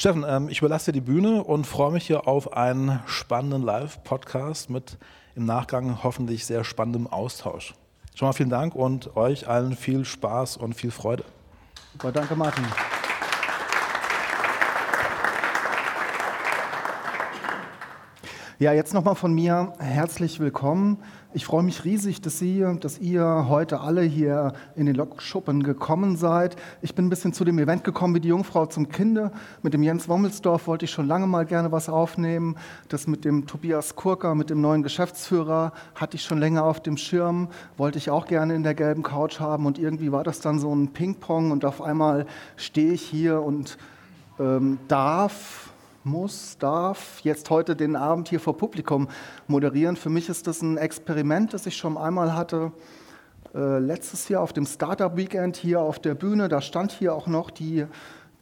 Steffen, ähm, ich überlasse dir die Bühne und freue mich hier auf einen spannenden Live-Podcast mit im Nachgang hoffentlich sehr spannendem Austausch. Schon mal vielen Dank und euch allen viel Spaß und viel Freude. Super, danke Martin. Ja, jetzt nochmal von mir herzlich willkommen. Ich freue mich riesig, dass, Sie, dass ihr heute alle hier in den Lokschuppen gekommen seid. Ich bin ein bisschen zu dem Event gekommen wie die Jungfrau zum Kinde. Mit dem Jens Wommelsdorf wollte ich schon lange mal gerne was aufnehmen. Das mit dem Tobias Kurka, mit dem neuen Geschäftsführer, hatte ich schon länger auf dem Schirm. Wollte ich auch gerne in der gelben Couch haben. Und irgendwie war das dann so ein Ping-Pong. Und auf einmal stehe ich hier und ähm, darf muss, darf jetzt heute den Abend hier vor Publikum moderieren. Für mich ist das ein Experiment, das ich schon einmal hatte. Äh, letztes Jahr auf dem Startup Weekend hier auf der Bühne, da stand hier auch noch die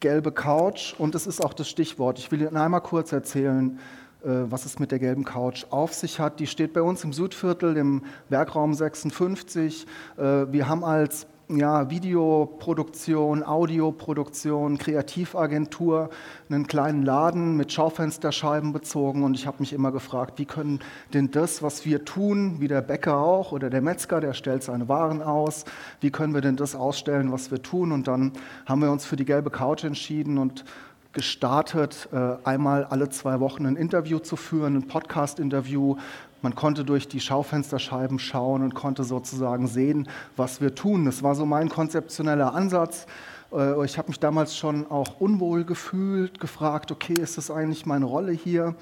gelbe Couch und das ist auch das Stichwort. Ich will Ihnen einmal kurz erzählen, äh, was es mit der gelben Couch auf sich hat. Die steht bei uns im Südviertel im Werkraum 56. Äh, wir haben als ja, Videoproduktion, Audioproduktion, Kreativagentur, einen kleinen Laden mit Schaufensterscheiben bezogen. Und ich habe mich immer gefragt, wie können denn das, was wir tun, wie der Bäcker auch oder der Metzger, der stellt seine Waren aus, wie können wir denn das ausstellen, was wir tun? Und dann haben wir uns für die gelbe Couch entschieden und gestartet, äh, einmal alle zwei Wochen ein Interview zu führen, ein Podcast-Interview man konnte durch die Schaufensterscheiben schauen und konnte sozusagen sehen, was wir tun. Das war so mein konzeptioneller Ansatz. Äh, ich habe mich damals schon auch unwohl gefühlt, gefragt, okay, ist das eigentlich meine Rolle hier?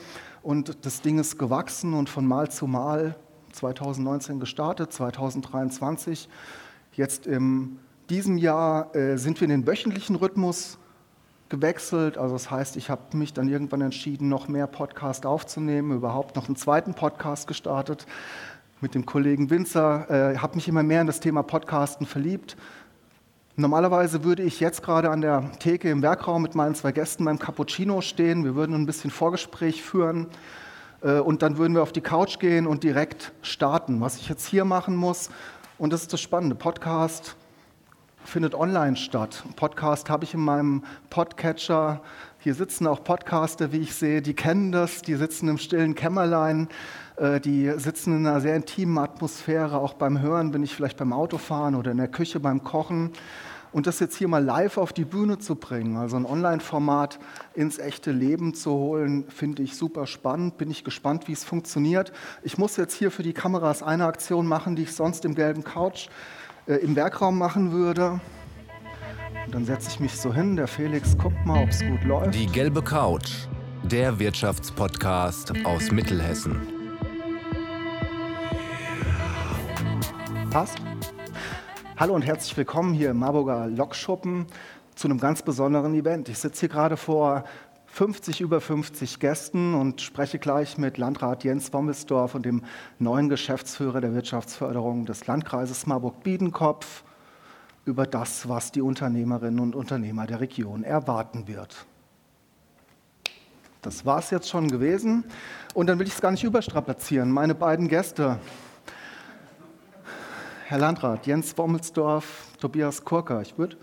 Und das Ding ist gewachsen und von Mal zu Mal 2019 gestartet, 2023. Jetzt in diesem Jahr äh, sind wir in den wöchentlichen Rhythmus gewechselt. Also das heißt, ich habe mich dann irgendwann entschieden, noch mehr Podcast aufzunehmen, überhaupt noch einen zweiten Podcast gestartet mit dem Kollegen Winzer. Äh, habe mich immer mehr in das Thema Podcasten verliebt. Normalerweise würde ich jetzt gerade an der Theke im Werkraum mit meinen zwei Gästen beim Cappuccino stehen. Wir würden ein bisschen Vorgespräch führen äh, und dann würden wir auf die Couch gehen und direkt starten. Was ich jetzt hier machen muss, und das ist das Spannende, Podcast findet online statt. Podcast habe ich in meinem Podcatcher. Hier sitzen auch Podcaster, wie ich sehe, die kennen das, die sitzen im stillen Kämmerlein, äh, die sitzen in einer sehr intimen Atmosphäre. Auch beim Hören bin ich vielleicht beim Autofahren oder in der Küche beim Kochen. Und das jetzt hier mal live auf die Bühne zu bringen, also ein Online-Format ins echte Leben zu holen, finde ich super spannend. Bin ich gespannt, wie es funktioniert. Ich muss jetzt hier für die Kameras eine Aktion machen, die ich sonst im gelben Couch äh, im Werkraum machen würde. Und dann setze ich mich so hin, der Felix guckt mal, ob es gut läuft. Die gelbe Couch, der Wirtschaftspodcast aus Mittelhessen. Passt? Hallo und herzlich willkommen hier im Marburger Lokschuppen zu einem ganz besonderen Event. Ich sitze hier gerade vor 50, über 50 Gästen und spreche gleich mit Landrat Jens Wommelsdorf und dem neuen Geschäftsführer der Wirtschaftsförderung des Landkreises Marburg-Biedenkopf über das, was die Unternehmerinnen und Unternehmer der Region erwarten wird. Das war es jetzt schon gewesen. Und dann will ich es gar nicht überstrapazieren. Meine beiden Gäste, Herr Landrat Jens Wommelsdorf, Tobias Kurka, ich würde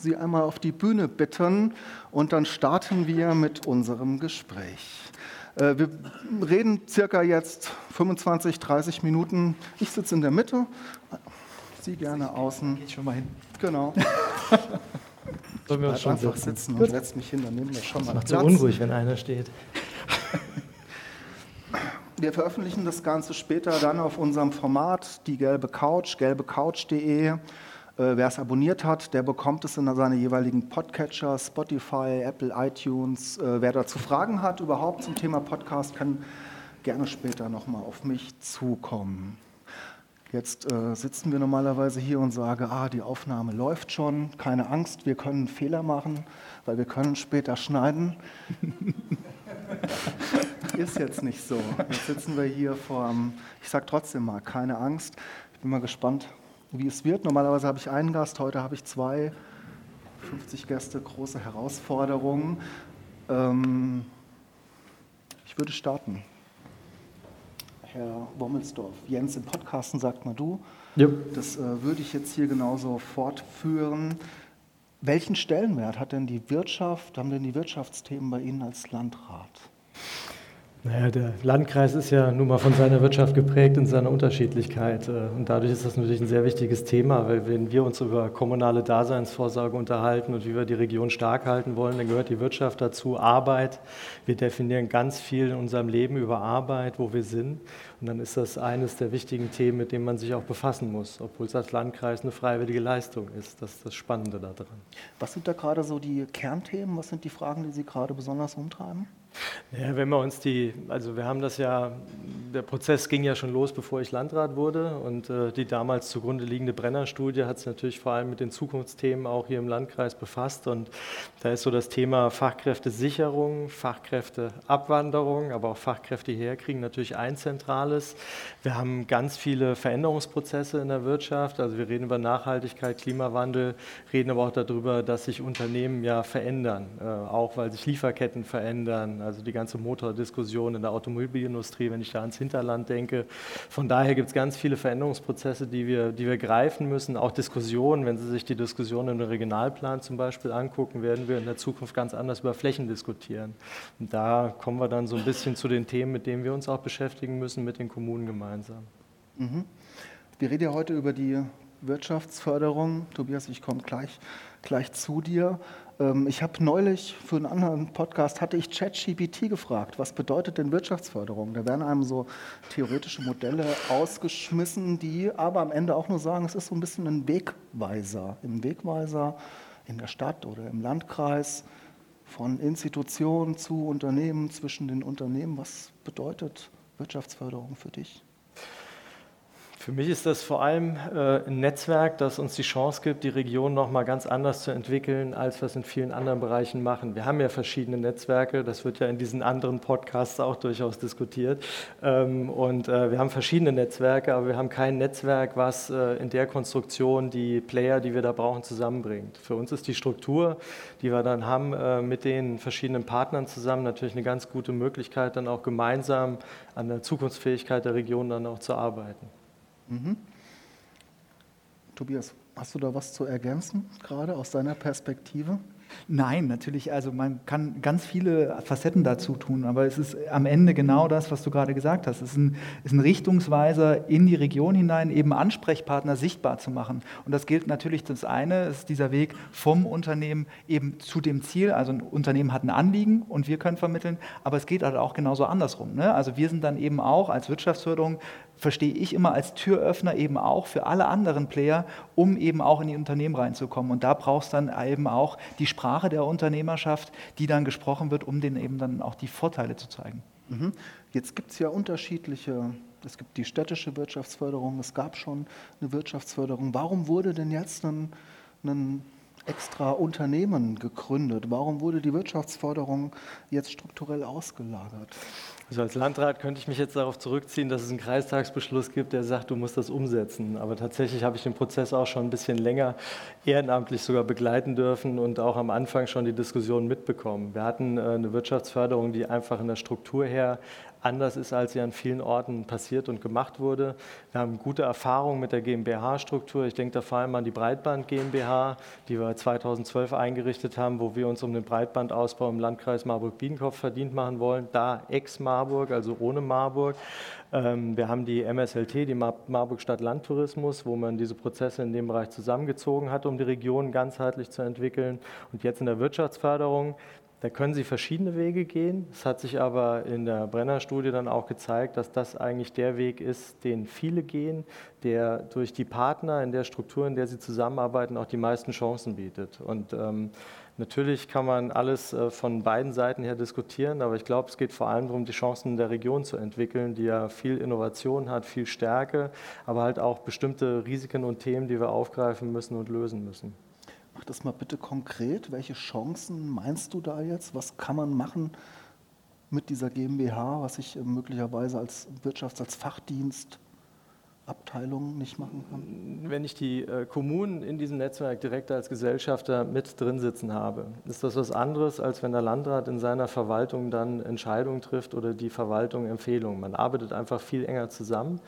Sie einmal auf die Bühne bitten und dann starten wir mit unserem Gespräch. Äh, wir reden circa jetzt 25, 30 Minuten. Ich sitze in der Mitte, Sie gerne außen. Geht schon mal hin. Genau. Sollen wir uns schon einfach sitzen, sitzen und setze mich hin, dann nehmen wir schon mal Macht so unruhig, wenn einer steht. Wir veröffentlichen das Ganze später dann auf unserem Format, die gelbe Couch, gelbecouch.de. Äh, wer es abonniert hat, der bekommt es in seine jeweiligen Podcatcher, Spotify, Apple, iTunes. Äh, wer dazu Fragen hat überhaupt zum Thema Podcast, kann gerne später nochmal auf mich zukommen. Jetzt äh, sitzen wir normalerweise hier und sagen, ah, die Aufnahme läuft schon, keine Angst, wir können Fehler machen, weil wir können später schneiden. Ist jetzt nicht so. Jetzt sitzen wir hier vor, ich sage trotzdem mal, keine Angst. Ich bin mal gespannt, wie es wird. Normalerweise habe ich einen Gast, heute habe ich zwei. 50 Gäste, große Herausforderungen. Ähm, ich würde starten. Herr Wommelsdorf, Jens, im Podcasten sagt mal du. Ja. Das äh, würde ich jetzt hier genauso fortführen. Welchen Stellenwert hat denn die Wirtschaft, haben denn die Wirtschaftsthemen bei Ihnen als Landrat? Naja, der Landkreis ist ja nun mal von seiner Wirtschaft geprägt in seiner Unterschiedlichkeit. Äh, und dadurch ist das natürlich ein sehr wichtiges Thema, weil wenn wir uns über kommunale Daseinsvorsorge unterhalten und wie wir die Region stark halten wollen, dann gehört die Wirtschaft dazu, Arbeit. Wir definieren ganz viel in unserem Leben über Arbeit, wo wir sind. Und dann ist das eines der wichtigen Themen, mit denen man sich auch befassen muss, obwohl es als Landkreis eine freiwillige Leistung ist. Das ist das Spannende daran. Was sind da gerade so die Kernthemen? Was sind die Fragen, die Sie gerade besonders umtreiben? Ja, wenn wir uns die, also wir haben das ja, der Prozess ging ja schon los, bevor ich Landrat wurde. Und äh, die damals zugrunde liegende Brenner-Studie hat sich natürlich vor allem mit den Zukunftsthemen auch hier im Landkreis befasst. Und da ist so das Thema Fachkräftesicherung, Fachkräfteabwanderung, aber auch Fachkräfte herkriegen natürlich ein zentrales. Wir haben ganz viele Veränderungsprozesse in der Wirtschaft, also wir reden über Nachhaltigkeit, Klimawandel, reden aber auch darüber, dass sich Unternehmen ja verändern, äh, auch weil sich Lieferketten verändern also die ganze Motordiskussion in der Automobilindustrie, wenn ich da ans Hinterland denke. Von daher gibt es ganz viele Veränderungsprozesse, die wir, die wir greifen müssen. Auch Diskussionen, wenn Sie sich die Diskussion im Regionalplan zum Beispiel angucken, werden wir in der Zukunft ganz anders über Flächen diskutieren. Und da kommen wir dann so ein bisschen zu den Themen, mit denen wir uns auch beschäftigen müssen, mit den Kommunen gemeinsam. Mhm. Wir reden ja heute über die Wirtschaftsförderung. Tobias, ich komme gleich, gleich zu dir. Ähm, ich habe neulich für einen anderen Podcast, hatte ich ChatGPT gefragt, was bedeutet denn Wirtschaftsförderung? Da werden einem so theoretische Modelle ausgeschmissen, die aber am Ende auch nur sagen, es ist so ein bisschen ein Wegweiser. Im Wegweiser in der Stadt oder im Landkreis von Institutionen zu Unternehmen, zwischen den Unternehmen. Was bedeutet Wirtschaftsförderung für dich? Für mich ist das vor allem äh, ein Netzwerk, das uns die Chance gibt, die Region noch mal ganz anders zu entwickeln, als wir es in vielen anderen Bereichen machen. Wir haben ja verschiedene Netzwerke, das wird ja in diesen anderen Podcasts auch durchaus diskutiert. Ähm, und äh, wir haben verschiedene Netzwerke, aber wir haben kein Netzwerk, was äh, in der Konstruktion die Player, die wir da brauchen, zusammenbringt. Für uns ist die Struktur, die wir dann haben mit den verschiedenen Partnern zusammen, natürlich eine ganz gute Möglichkeit, dann auch gemeinsam an der Zukunftsfähigkeit der Region dann auch zu arbeiten. Mhm. Tobias, hast du da was zu ergänzen, gerade aus deiner Perspektive? Nein, natürlich, also man kann ganz viele Facetten dazu tun, aber es ist am Ende genau das, was du gerade gesagt hast. Es ist ein, ist ein Richtungsweiser in die Region hinein, eben Ansprechpartner sichtbar zu machen. Und das gilt natürlich, das eine ist dieser Weg vom Unternehmen eben zu dem Ziel. Also ein Unternehmen hat ein Anliegen und wir können vermitteln, aber es geht halt auch genauso andersrum. Ne? Also wir sind dann eben auch als Wirtschaftsförderung verstehe ich immer als Türöffner eben auch für alle anderen Player, um eben auch in die Unternehmen reinzukommen. Und da brauchst dann eben auch die Sprache der Unternehmerschaft, die dann gesprochen wird, um denen eben dann auch die Vorteile zu zeigen. Mhm. Jetzt gibt es ja unterschiedliche, es gibt die städtische Wirtschaftsförderung, es gab schon eine Wirtschaftsförderung. Warum wurde denn jetzt ein, ein extra Unternehmen gegründet? Warum wurde die Wirtschaftsförderung jetzt strukturell ausgelagert? Also als Landrat könnte ich mich jetzt darauf zurückziehen, dass es einen Kreistagsbeschluss gibt, der sagt, du musst das umsetzen. Aber tatsächlich habe ich den Prozess auch schon ein bisschen länger ehrenamtlich sogar begleiten dürfen und auch am Anfang schon die Diskussion mitbekommen. Wir hatten äh, eine Wirtschaftsförderung, die einfach in der Struktur her anders ist, als sie an vielen Orten passiert und gemacht wurde. Wir haben gute Erfahrungen mit der GmbH-Struktur. Ich denke da vor allem an die Breitband GmbH, die wir 2012 eingerichtet haben, wo wir uns um den Breitbandausbau im Landkreis Marburg-Biedenkopf verdient machen wollen. Da ex-Marburg, also ohne Marburg. Ähm, wir haben die MSLT, die Marburg Stadt Landtourismus, wo man diese Prozesse in dem Bereich zusammengezogen hat, um die Region ganzheitlich zu entwickeln. Und jetzt in der Wirtschaftsförderung da können Sie verschiedene Wege gehen. Es hat sich aber in der Brenner-Studie dann auch gezeigt, dass das eigentlich der Weg ist, den viele gehen, der durch die Partner in der Struktur, in der sie zusammenarbeiten, auch die meisten Chancen bietet. Und ähm, natürlich kann man alles äh, von beiden Seiten her diskutieren, aber ich glaube, es geht vor allem darum, die Chancen der Region zu entwickeln, die ja viel Innovation hat, viel Stärke, aber halt auch bestimmte Risiken und Themen, die wir aufgreifen müssen und lösen müssen. Mach das mal bitte konkret. Welche Chancen meinst du da jetzt? Was kann man machen mit dieser GmbH, was ich äh, möglicherweise als Wirtschafts-, als Fachdienst Abteilung nicht machen kann? Wenn ich die äh, Kommunen in diesem Netzwerk direkt als Gesellschafter mit drin sitzen habe, ist das was anderes, als wenn der Landrat in seiner Verwaltung dann Entscheidungen trifft oder die Verwaltung Empfehlungen. Man arbeitet einfach viel enger zusammen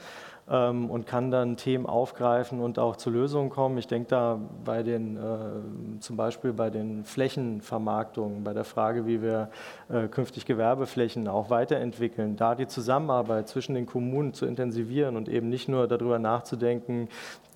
ähm, und kann dann Themen aufgreifen und auch zu Lösungen kommen. Ich denke da bei den, äh, zum Beispiel bei den Flächenvermarktungen, bei der Frage, wie wir äh, künftig Gewerbeflächen auch weiterentwickeln, da die Zusammenarbeit zwischen den Kommunen zu intensivieren und eben nicht nur darüber nachzudenken,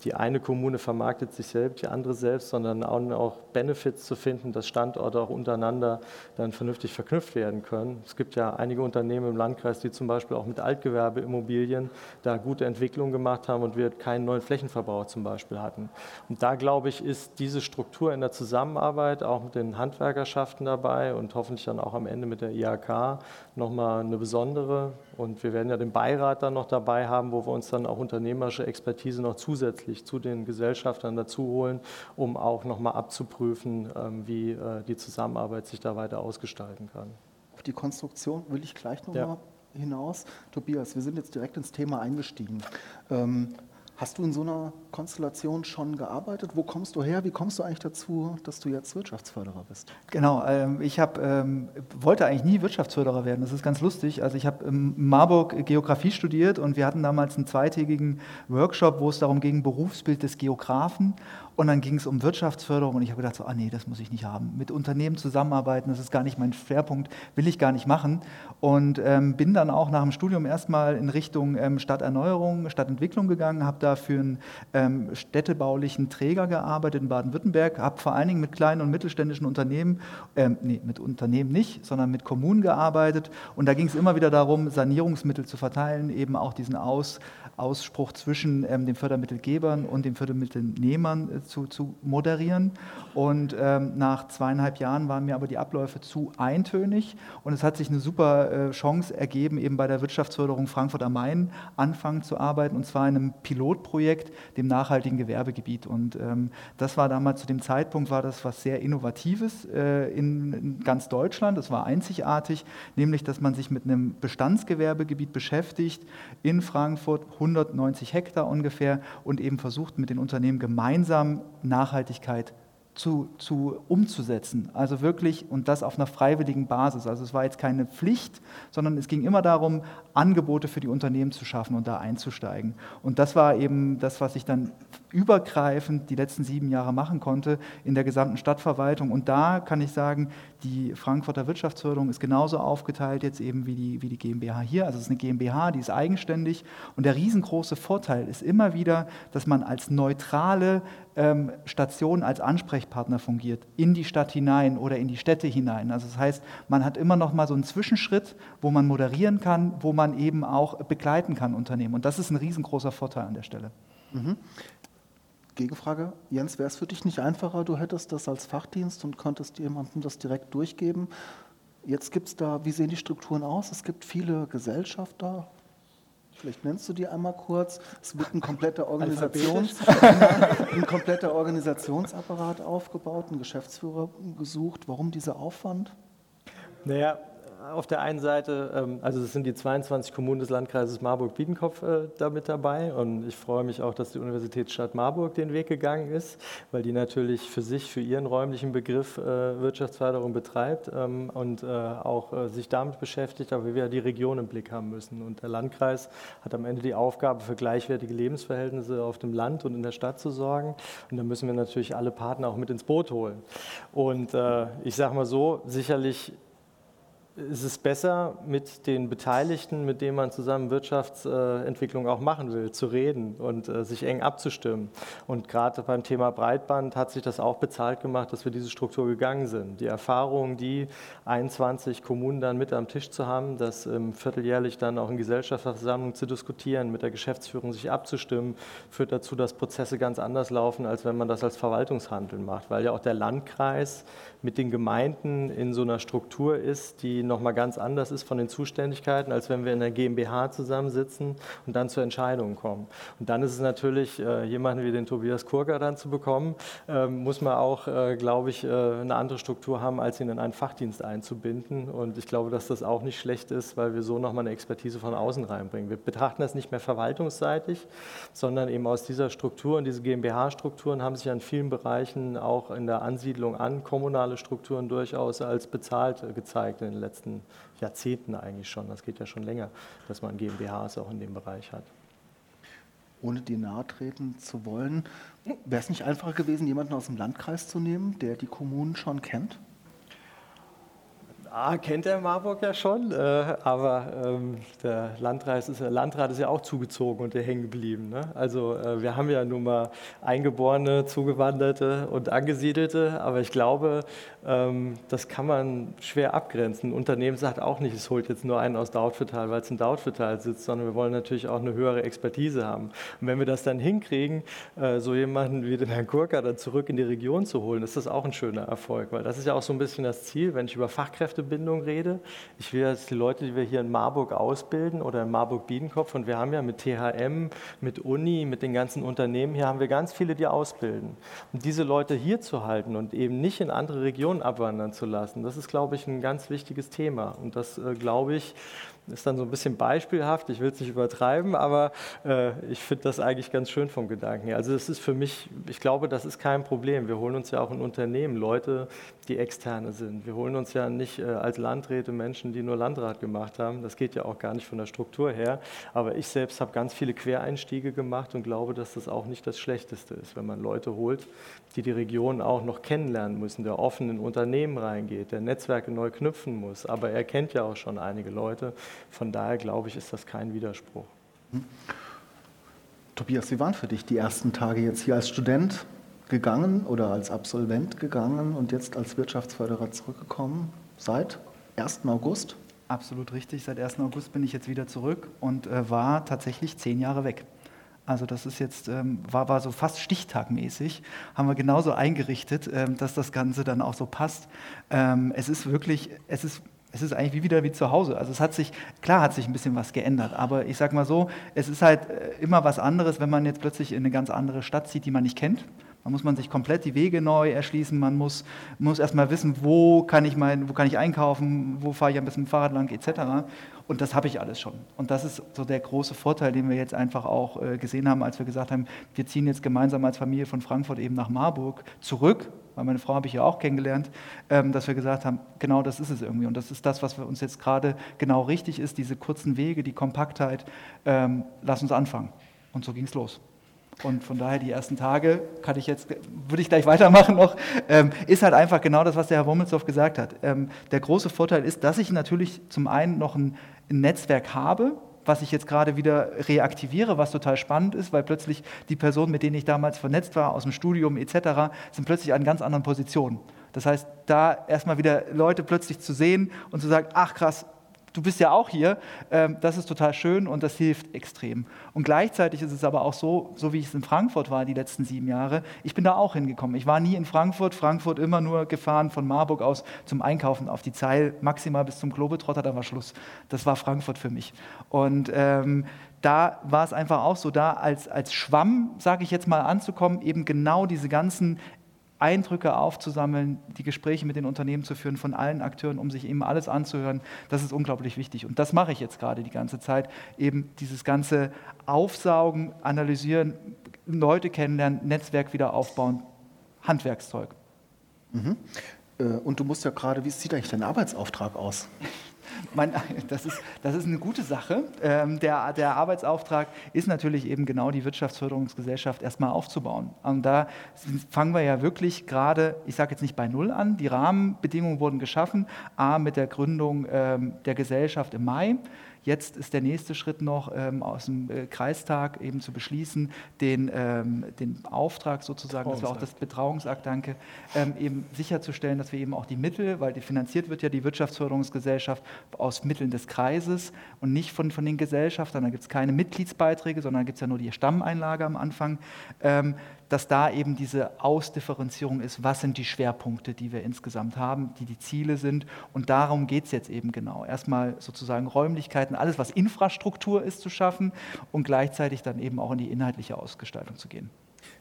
die eine Kommune vermarktet sich selbst, die andere selbst, sondern auch Benefits zu finden, dass Standorte auch untereinander dann vernünftig verknüpft werden können. Es gibt ja einige Unternehmen im Landkreis, die zum Beispiel auch mit Altgewerbeimmobilien da gute Entwicklungen gemacht haben und wir keinen neuen Flächenverbrauch zum Beispiel hatten. Und da glaube ich, ist diese Struktur in der Zusammenarbeit auch mit den Handwerkerschaften dabei und hoffentlich dann auch am Ende mit der IHK nochmal eine besondere. Und wir werden ja den Beirat dann noch dabei haben, wo wir uns dann auch unternehmerische Expertise noch zusätzlich zu den Gesellschaftern dazu holen, um auch nochmal abzuprüfen, ähm, wie äh, die Zusammenarbeit sich da weiter ausgestalten kann. Auf die Konstruktion will ich gleich nochmal ja. hinaus. Tobias, wir sind jetzt direkt ins Thema eingestiegen. Ähm, Hast du in so einer Konstellation schon gearbeitet? Wo kommst du her? Wie kommst du eigentlich dazu, dass du jetzt Wirtschaftsförderer bist? Genau, ähm, ich hab, ähm, wollte eigentlich nie Wirtschaftsförderer werden. Das ist ganz lustig. Also ich habe in Marburg Geografie studiert und wir hatten damals einen zweitägigen Workshop, wo es darum ging, Berufsbild des Geografen. Und dann ging es um Wirtschaftsförderung und ich habe gedacht, so, ah nee, das muss ich nicht haben. Mit Unternehmen zusammenarbeiten, das ist gar nicht mein Schwerpunkt, will ich gar nicht machen. Und ähm, bin dann auch nach dem Studium erstmal in Richtung ähm, Stadterneuerung, Stadtentwicklung gegangen, habe da für einen ähm, städtebaulichen Träger gearbeitet in Baden-Württemberg, habe vor allen Dingen mit kleinen und mittelständischen Unternehmen, ähm, nee, mit Unternehmen nicht, sondern mit Kommunen gearbeitet. Und da ging es immer wieder darum, Sanierungsmittel zu verteilen, eben auch diesen Aus, Ausspruch zwischen ähm, den Fördermittelgebern und den Fördermittelnehmern äh, zu, zu moderieren. Und ähm, nach zweieinhalb Jahren waren mir aber die Abläufe zu eintönig und es hat sich eine super äh, Chance ergeben, eben bei der Wirtschaftsförderung Frankfurt am Main anfangen zu arbeiten und zwar in einem Pilotprojekt, dem nachhaltigen Gewerbegebiet. Und ähm, das war damals zu dem Zeitpunkt war das was sehr Innovatives äh, in, in ganz Deutschland. Das war einzigartig, nämlich dass man sich mit einem Bestandsgewerbegebiet beschäftigt in Frankfurt, 190 Hektar ungefähr und eben versucht mit den Unternehmen gemeinsam Nachhaltigkeit zu, zu, umzusetzen. Also wirklich, und das auf einer freiwilligen Basis. Also es war jetzt keine Pflicht, sondern es ging immer darum, Angebote für die Unternehmen zu schaffen und da einzusteigen. Und das war eben das, was ich dann übergreifend die letzten sieben Jahre machen konnte in der gesamten Stadtverwaltung. Und da kann ich sagen, die Frankfurter Wirtschaftsförderung ist genauso aufgeteilt jetzt eben wie die, wie die GmbH hier. Also es ist eine GmbH, die ist eigenständig. Und der riesengroße Vorteil ist immer wieder, dass man als neutrale ähm, Station, als Ansprechpartner fungiert, in die Stadt hinein oder in die Städte hinein. Also das heißt, man hat immer noch mal so einen Zwischenschritt, wo man moderieren kann, wo man eben auch begleiten kann Unternehmen. Und das ist ein riesengroßer Vorteil an der Stelle. Mhm. Gegenfrage, Jens, wäre es für dich nicht einfacher, du hättest das als Fachdienst und könntest jemandem das direkt durchgeben? Jetzt gibt es da, wie sehen die Strukturen aus? Es gibt viele Gesellschafter. Vielleicht nennst du die einmal kurz. Es wird ein kompletter, Organisations ein kompletter Organisationsapparat aufgebaut, ein Geschäftsführer gesucht. Warum dieser Aufwand? Naja, auf der einen Seite, ähm, also es sind die 22 Kommunen des Landkreises Marburg-Biedenkopf äh, da mit dabei und ich freue mich auch, dass die Universitätsstadt Marburg den Weg gegangen ist, weil die natürlich für sich, für ihren räumlichen Begriff äh, Wirtschaftsförderung betreibt ähm, und äh, auch sich damit beschäftigt, aber wir die Region im Blick haben müssen. Und der Landkreis hat am Ende die Aufgabe, für gleichwertige Lebensverhältnisse auf dem Land und in der Stadt zu sorgen. Und da müssen wir natürlich alle Partner auch mit ins Boot holen. Und ich sage mal so, sicherlich ist es besser, mit den Beteiligten, mit denen man zusammen Wirtschaftsentwicklung auch machen will, zu reden und äh, sich eng abzustimmen. Und gerade beim Thema Breitband hat sich das auch bezahlt gemacht, dass wir diese Struktur gegangen sind. Die Erfahrung, die 21 Kommunen dann mit am Tisch zu haben, das vierteljährlich dann auch in Gesellschaftsversammlungen zu diskutieren, mit der Geschäftsführung sich abzustimmen, führt dazu, dass Prozesse ganz anders laufen, als wenn man das als Verwaltungshandel macht, weil ja auch der Landkreis mit den Gemeinden in so einer Struktur ist, die nochmal ganz anders ist von den Zuständigkeiten, als wenn wir in der GmbH zusammensitzen und dann zur Entscheidung kommen. Und dann ist es natürlich, äh, jemanden wie den Tobias Kurger dann zu bekommen, äh, muss man auch, äh, glaube ich, äh, eine andere Struktur haben, als ihn in einen Fachdienst einzubinden. Und ich glaube, dass das auch nicht schlecht ist, weil wir so nochmal eine Expertise von außen reinbringen. Wir betrachten das nicht mehr verwaltungsseitig, sondern eben aus dieser Struktur und diese GmbH-Strukturen haben sich an vielen Bereichen auch in der Ansiedlung an kommunale Strukturen durchaus als bezahlt gezeigt in den letzten Jahrzehnten eigentlich schon. Das geht ja schon länger, dass man GmbHs auch in dem Bereich hat. ohne dir nahe treten zu wollen. Wäre es nicht einfacher gewesen, jemanden aus dem Landkreis zu nehmen, der die Kommunen schon kennt? A, kennt er Marburg ja schon, äh, aber ähm, der Landrat ist, Landrat ist ja auch zugezogen und hängen geblieben. Ne? Also äh, wir haben ja nun mal Eingeborene, Zugewanderte und Angesiedelte, aber ich glaube, ähm, das kann man schwer abgrenzen. Ein Unternehmen sagt auch nicht, es holt jetzt nur einen aus Dautphetal, weil es in Dautphetal sitzt, sondern wir wollen natürlich auch eine höhere Expertise haben. Und wenn wir das dann hinkriegen, äh, so jemanden wie den Herrn Kurka dann zurück in die Region zu holen, ist das auch ein schöner Erfolg, weil das ist ja auch so ein bisschen das Ziel, wenn ich über Fachkräfte Kräftebindung rede. Ich will jetzt die Leute, die wir hier in Marburg ausbilden oder in Marburg-Biedenkopf, und wir haben ja mit THM, mit Uni, mit den ganzen Unternehmen, hier haben wir ganz viele, die ausbilden. Und diese Leute hier zu halten und eben nicht in andere Regionen abwandern zu lassen, das ist, glaube ich, ein ganz wichtiges Thema. Und das, äh, glaube ich, ist dann so ein bisschen beispielhaft, ich will es nicht übertreiben, aber äh, ich finde das eigentlich ganz schön vom Gedanken her. Also das ist für mich, ich glaube, das ist kein Problem. Wir holen uns ja auch in Unternehmen Leute, die externe sind. Wir holen uns ja nicht äh, als Landräte Menschen, die nur Landrat gemacht haben. Das geht ja auch gar nicht von der Struktur her. Aber ich selbst habe ganz viele Quereinstiege gemacht und glaube, dass das auch nicht das Schlechteste ist, wenn man Leute holt, die die Region auch noch kennenlernen müssen, der offen in Unternehmen reingeht, der Netzwerke neu knüpfen muss. Aber er kennt ja auch schon einige Leute. Von daher glaube ich, ist das kein Widerspruch. Hm. Tobias, wie waren für dich die ersten Tage jetzt hier als Student gegangen oder als Absolvent gegangen und jetzt als Wirtschaftsförderer zurückgekommen? Seit 1. August? Absolut richtig. Seit 1. August bin ich jetzt wieder zurück und äh, war tatsächlich zehn Jahre weg. Also das ist jetzt, ähm, war, war so fast stichtagmäßig, haben wir genauso eingerichtet, ähm, dass das Ganze dann auch so passt. Ähm, es ist wirklich, es ist es ist eigentlich wie wieder wie zu Hause. Also es hat sich, klar hat sich ein bisschen was geändert, aber ich sage mal so, es ist halt äh, immer was anderes, wenn man jetzt plötzlich in eine ganz andere Stadt zieht, die man nicht kennt. Da muss man sich komplett die Wege neu erschließen. Man muss, muss erstmal wissen, wo kann, ich mein, wo kann ich einkaufen, wo fahre ich ein bisschen mit dem Fahrrad lang, etc. Und das habe ich alles schon. Und das ist so der große Vorteil, den wir jetzt einfach auch äh, gesehen haben, als wir gesagt haben, wir ziehen jetzt gemeinsam als Familie von Frankfurt eben nach Marburg zurück, weil meine Frau habe ich ja auch kennengelernt, ähm, dass wir gesagt haben, genau das ist es irgendwie. Und das ist das, was für uns jetzt gerade genau richtig ist, diese kurzen Wege, die Kompaktheit. Ähm, lass uns anfangen. Und so ging es los. Und von daher die ersten Tage kann ich jetzt, würde ich gleich weitermachen noch, ähm, ist halt einfach genau das, was der Herr Wommelsdorf gesagt hat. Ähm, der große Vorteil ist, dass ich natürlich zum einen noch ein, ein Netzwerk habe, was ich jetzt gerade wieder reaktiviere, was total spannend ist, weil plötzlich die Personen, mit denen ich damals vernetzt war, aus dem Studium etc., sind plötzlich an ganz anderen Positionen. Das heißt, da erstmal wieder Leute plötzlich zu sehen und zu sagen, ach krass, du bist ja auch hier, ähm, das ist total schön und das hilft extrem. Und gleichzeitig ist es aber auch so, so wie ich es in Frankfurt war die letzten sieben Jahre, ich bin da auch hingekommen. Ich war nie in Frankfurt, Frankfurt immer nur gefahren von Marburg aus zum Einkaufen auf die Zeil, maximal bis zum Globetrotter, da war Schluss. Das war Frankfurt für mich. Und ähm, da war es einfach auch so, da als, als Schwamm, sage ich jetzt mal, anzukommen, eben genau diese ganzen Eindrücke aufzusammeln, die Gespräche mit den Unternehmen zu führen, von allen Akteuren, um sich eben alles anzuhören, das ist unglaublich wichtig. Und das mache ich jetzt gerade die ganze Zeit, eben dieses ganze Aufsaugen, Analysieren, Leute kennenlernen, Netzwerk wieder aufbauen, Handwerkszeug. Mhm. Äh, und du musst ja gerade, wie sieht eigentlich dein Arbeitsauftrag aus? Mein, das, ist, das ist eine gute Sache. Ähm, der, der Arbeitsauftrag ist natürlich eben genau die Wirtschaftsförderungsgesellschaft erstmal aufzubauen. Und da fangen wir ja wirklich gerade, ich sage jetzt nicht bei Null an, die Rahmenbedingungen wurden geschaffen, A mit der Gründung ähm, der Gesellschaft im Mai. Jetzt ist der nächste Schritt noch ähm, aus dem äh, Kreistag eben zu beschließen, den, ähm, den Auftrag sozusagen, das war auch das Betrauungsakt, danke, ähm, eben sicherzustellen, dass wir eben auch die Mittel, weil die finanziert wird ja die Wirtschaftsförderungsgesellschaft aus Mitteln des Kreises und nicht von, von den Gesellschaftern, da gibt es keine Mitgliedsbeiträge, sondern da gibt es ja nur die Stammeinlage am Anfang, ähm, dass da eben diese Ausdifferenzierung ist, was sind die Schwerpunkte, die wir insgesamt haben, die die Ziele sind. Und darum geht es jetzt eben genau. Erstmal sozusagen Räumlichkeiten, alles, was Infrastruktur ist, zu schaffen und gleichzeitig dann eben auch in die inhaltliche Ausgestaltung zu gehen.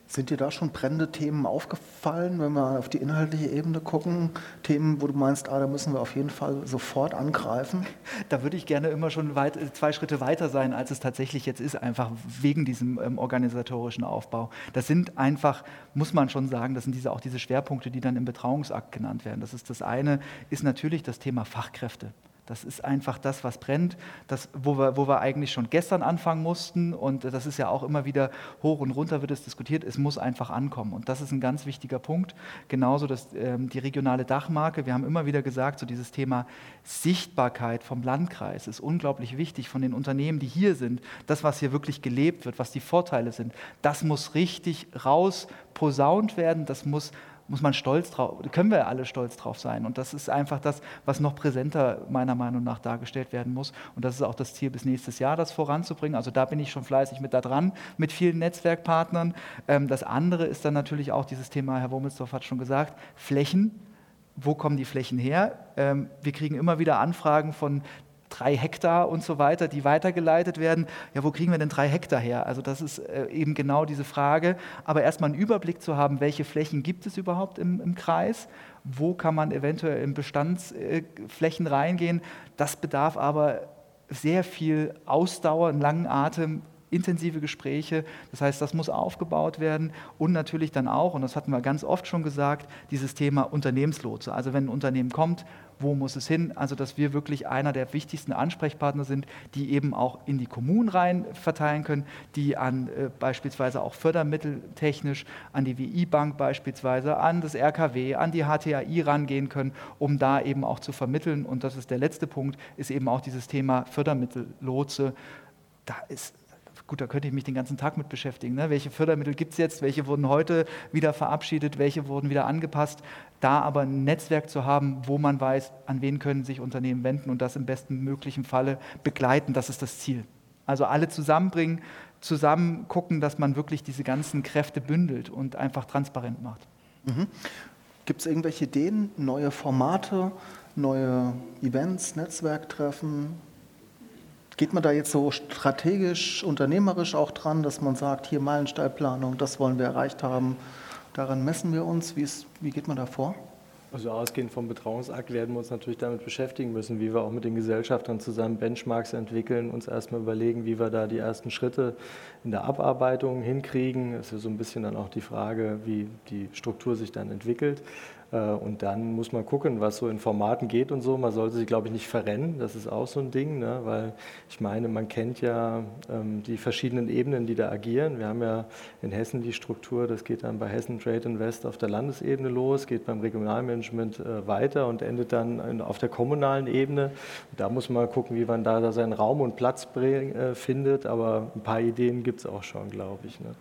Sind dir da schon brennende Themen aufgefallen, wenn wir auf die inhaltliche Ebene gucken? Themen, wo du meinst, ah, da müssen wir auf jeden Fall sofort angreifen? Da würde ich gerne immer schon weit, zwei Schritte weiter sein, als es tatsächlich jetzt ist, einfach wegen diesem ähm, organisatorischen Aufbau. Das sind einfach, muss man schon sagen, das sind diese, auch diese Schwerpunkte, die dann im Betrauungsakt genannt werden. Das ist das eine, ist natürlich das Thema Fachkräfte. Das ist einfach das, was brennt, das, wo, wir, wo wir eigentlich schon gestern anfangen mussten. Und das ist ja auch immer wieder hoch und runter wird es diskutiert. Es muss einfach ankommen. Und das ist ein ganz wichtiger Punkt. Genauso dass, ähm, die regionale Dachmarke. Wir haben immer wieder gesagt, so dieses Thema Sichtbarkeit vom Landkreis ist unglaublich wichtig von den Unternehmen, die hier sind. Das, was hier wirklich gelebt wird, was die Vorteile sind, das muss richtig raus posaunt werden. Das muss muss man stolz drauf, können wir alle stolz drauf sein. Und das ist einfach das, was noch präsenter meiner Meinung nach dargestellt werden muss. Und das ist auch das Ziel bis nächstes Jahr, das voranzubringen. Also da bin ich schon fleißig mit da dran, mit vielen Netzwerkpartnern. Ähm, das andere ist dann natürlich auch dieses Thema, Herr Wummelsdorf hat schon gesagt, Flächen. Wo kommen die Flächen her? Ähm, wir kriegen immer wieder Anfragen von drei Hektar und so weiter, die weitergeleitet werden. Ja, wo kriegen wir denn drei Hektar her? Also das ist äh, eben genau diese Frage. Aber erstmal einen Überblick zu haben, welche Flächen gibt es überhaupt im, im Kreis? Wo kann man eventuell in Bestandsflächen reingehen? Das bedarf aber sehr viel Ausdauer, einen langen Atem, intensive Gespräche. Das heißt, das muss aufgebaut werden und natürlich dann auch, und das hatten wir ganz oft schon gesagt, dieses Thema Unternehmenslotse. Also wenn ein Unternehmen kommt, wo muss es hin? Also dass wir wirklich einer der wichtigsten Ansprechpartner sind, die eben auch in die Kommunen rein verteilen können, die an äh, beispielsweise auch Fördermittel technisch, an die WI-Bank beispielsweise, an das RKW, an die HTAI rangehen können, um da eben auch zu vermitteln. Und das ist der letzte Punkt, ist eben auch dieses Thema Fördermittellotse. Da ist gut, da könnte ich mich den ganzen Tag mit beschäftigen. Ne? Welche Fördermittel gibt es jetzt? Welche wurden heute wieder verabschiedet? Welche wurden wieder angepasst? Da aber ein Netzwerk zu haben, wo man weiß, an wen können sich Unternehmen wenden und das im besten möglichen Falle begleiten, das ist das Ziel. Also alle zusammenbringen, zusammen gucken, dass man wirklich diese ganzen Kräfte bündelt und einfach transparent macht. Mhm. Gibt es irgendwelche Ideen, neue Formate, neue Events, Netzwerktreffen, Geht man da jetzt so strategisch, unternehmerisch auch dran, dass man sagt, hier Meilensteinplanung, das wollen wir erreicht haben, daran messen wir uns? Wie, ist, wie geht man da vor? Also ausgehend vom Betrauungsakt werden wir uns natürlich damit beschäftigen müssen, wie wir auch mit den Gesellschaftern zusammen Benchmarks entwickeln, uns erstmal überlegen, wie wir da die ersten Schritte in der Abarbeitung hinkriegen. Das ist ja so ein bisschen dann auch die Frage, wie die Struktur sich dann entwickelt. Äh, und dann muss man gucken, was so in Formaten geht und so. Man sollte sich, glaube ich, nicht verrennen. Das ist auch so ein Ding, ne? weil ich meine, man kennt ja ähm, die verschiedenen Ebenen, die da agieren. Wir haben ja in Hessen die Struktur, das geht dann bei Hessen Trade Invest auf der Landesebene los, geht beim Regionalmanagement äh, weiter und endet dann in, auf der kommunalen Ebene. Da muss man gucken, wie man da, da seinen Raum und Platz bring, äh, findet. Aber ein paar Ideen gibt es auch schon, glaube ich. Ne?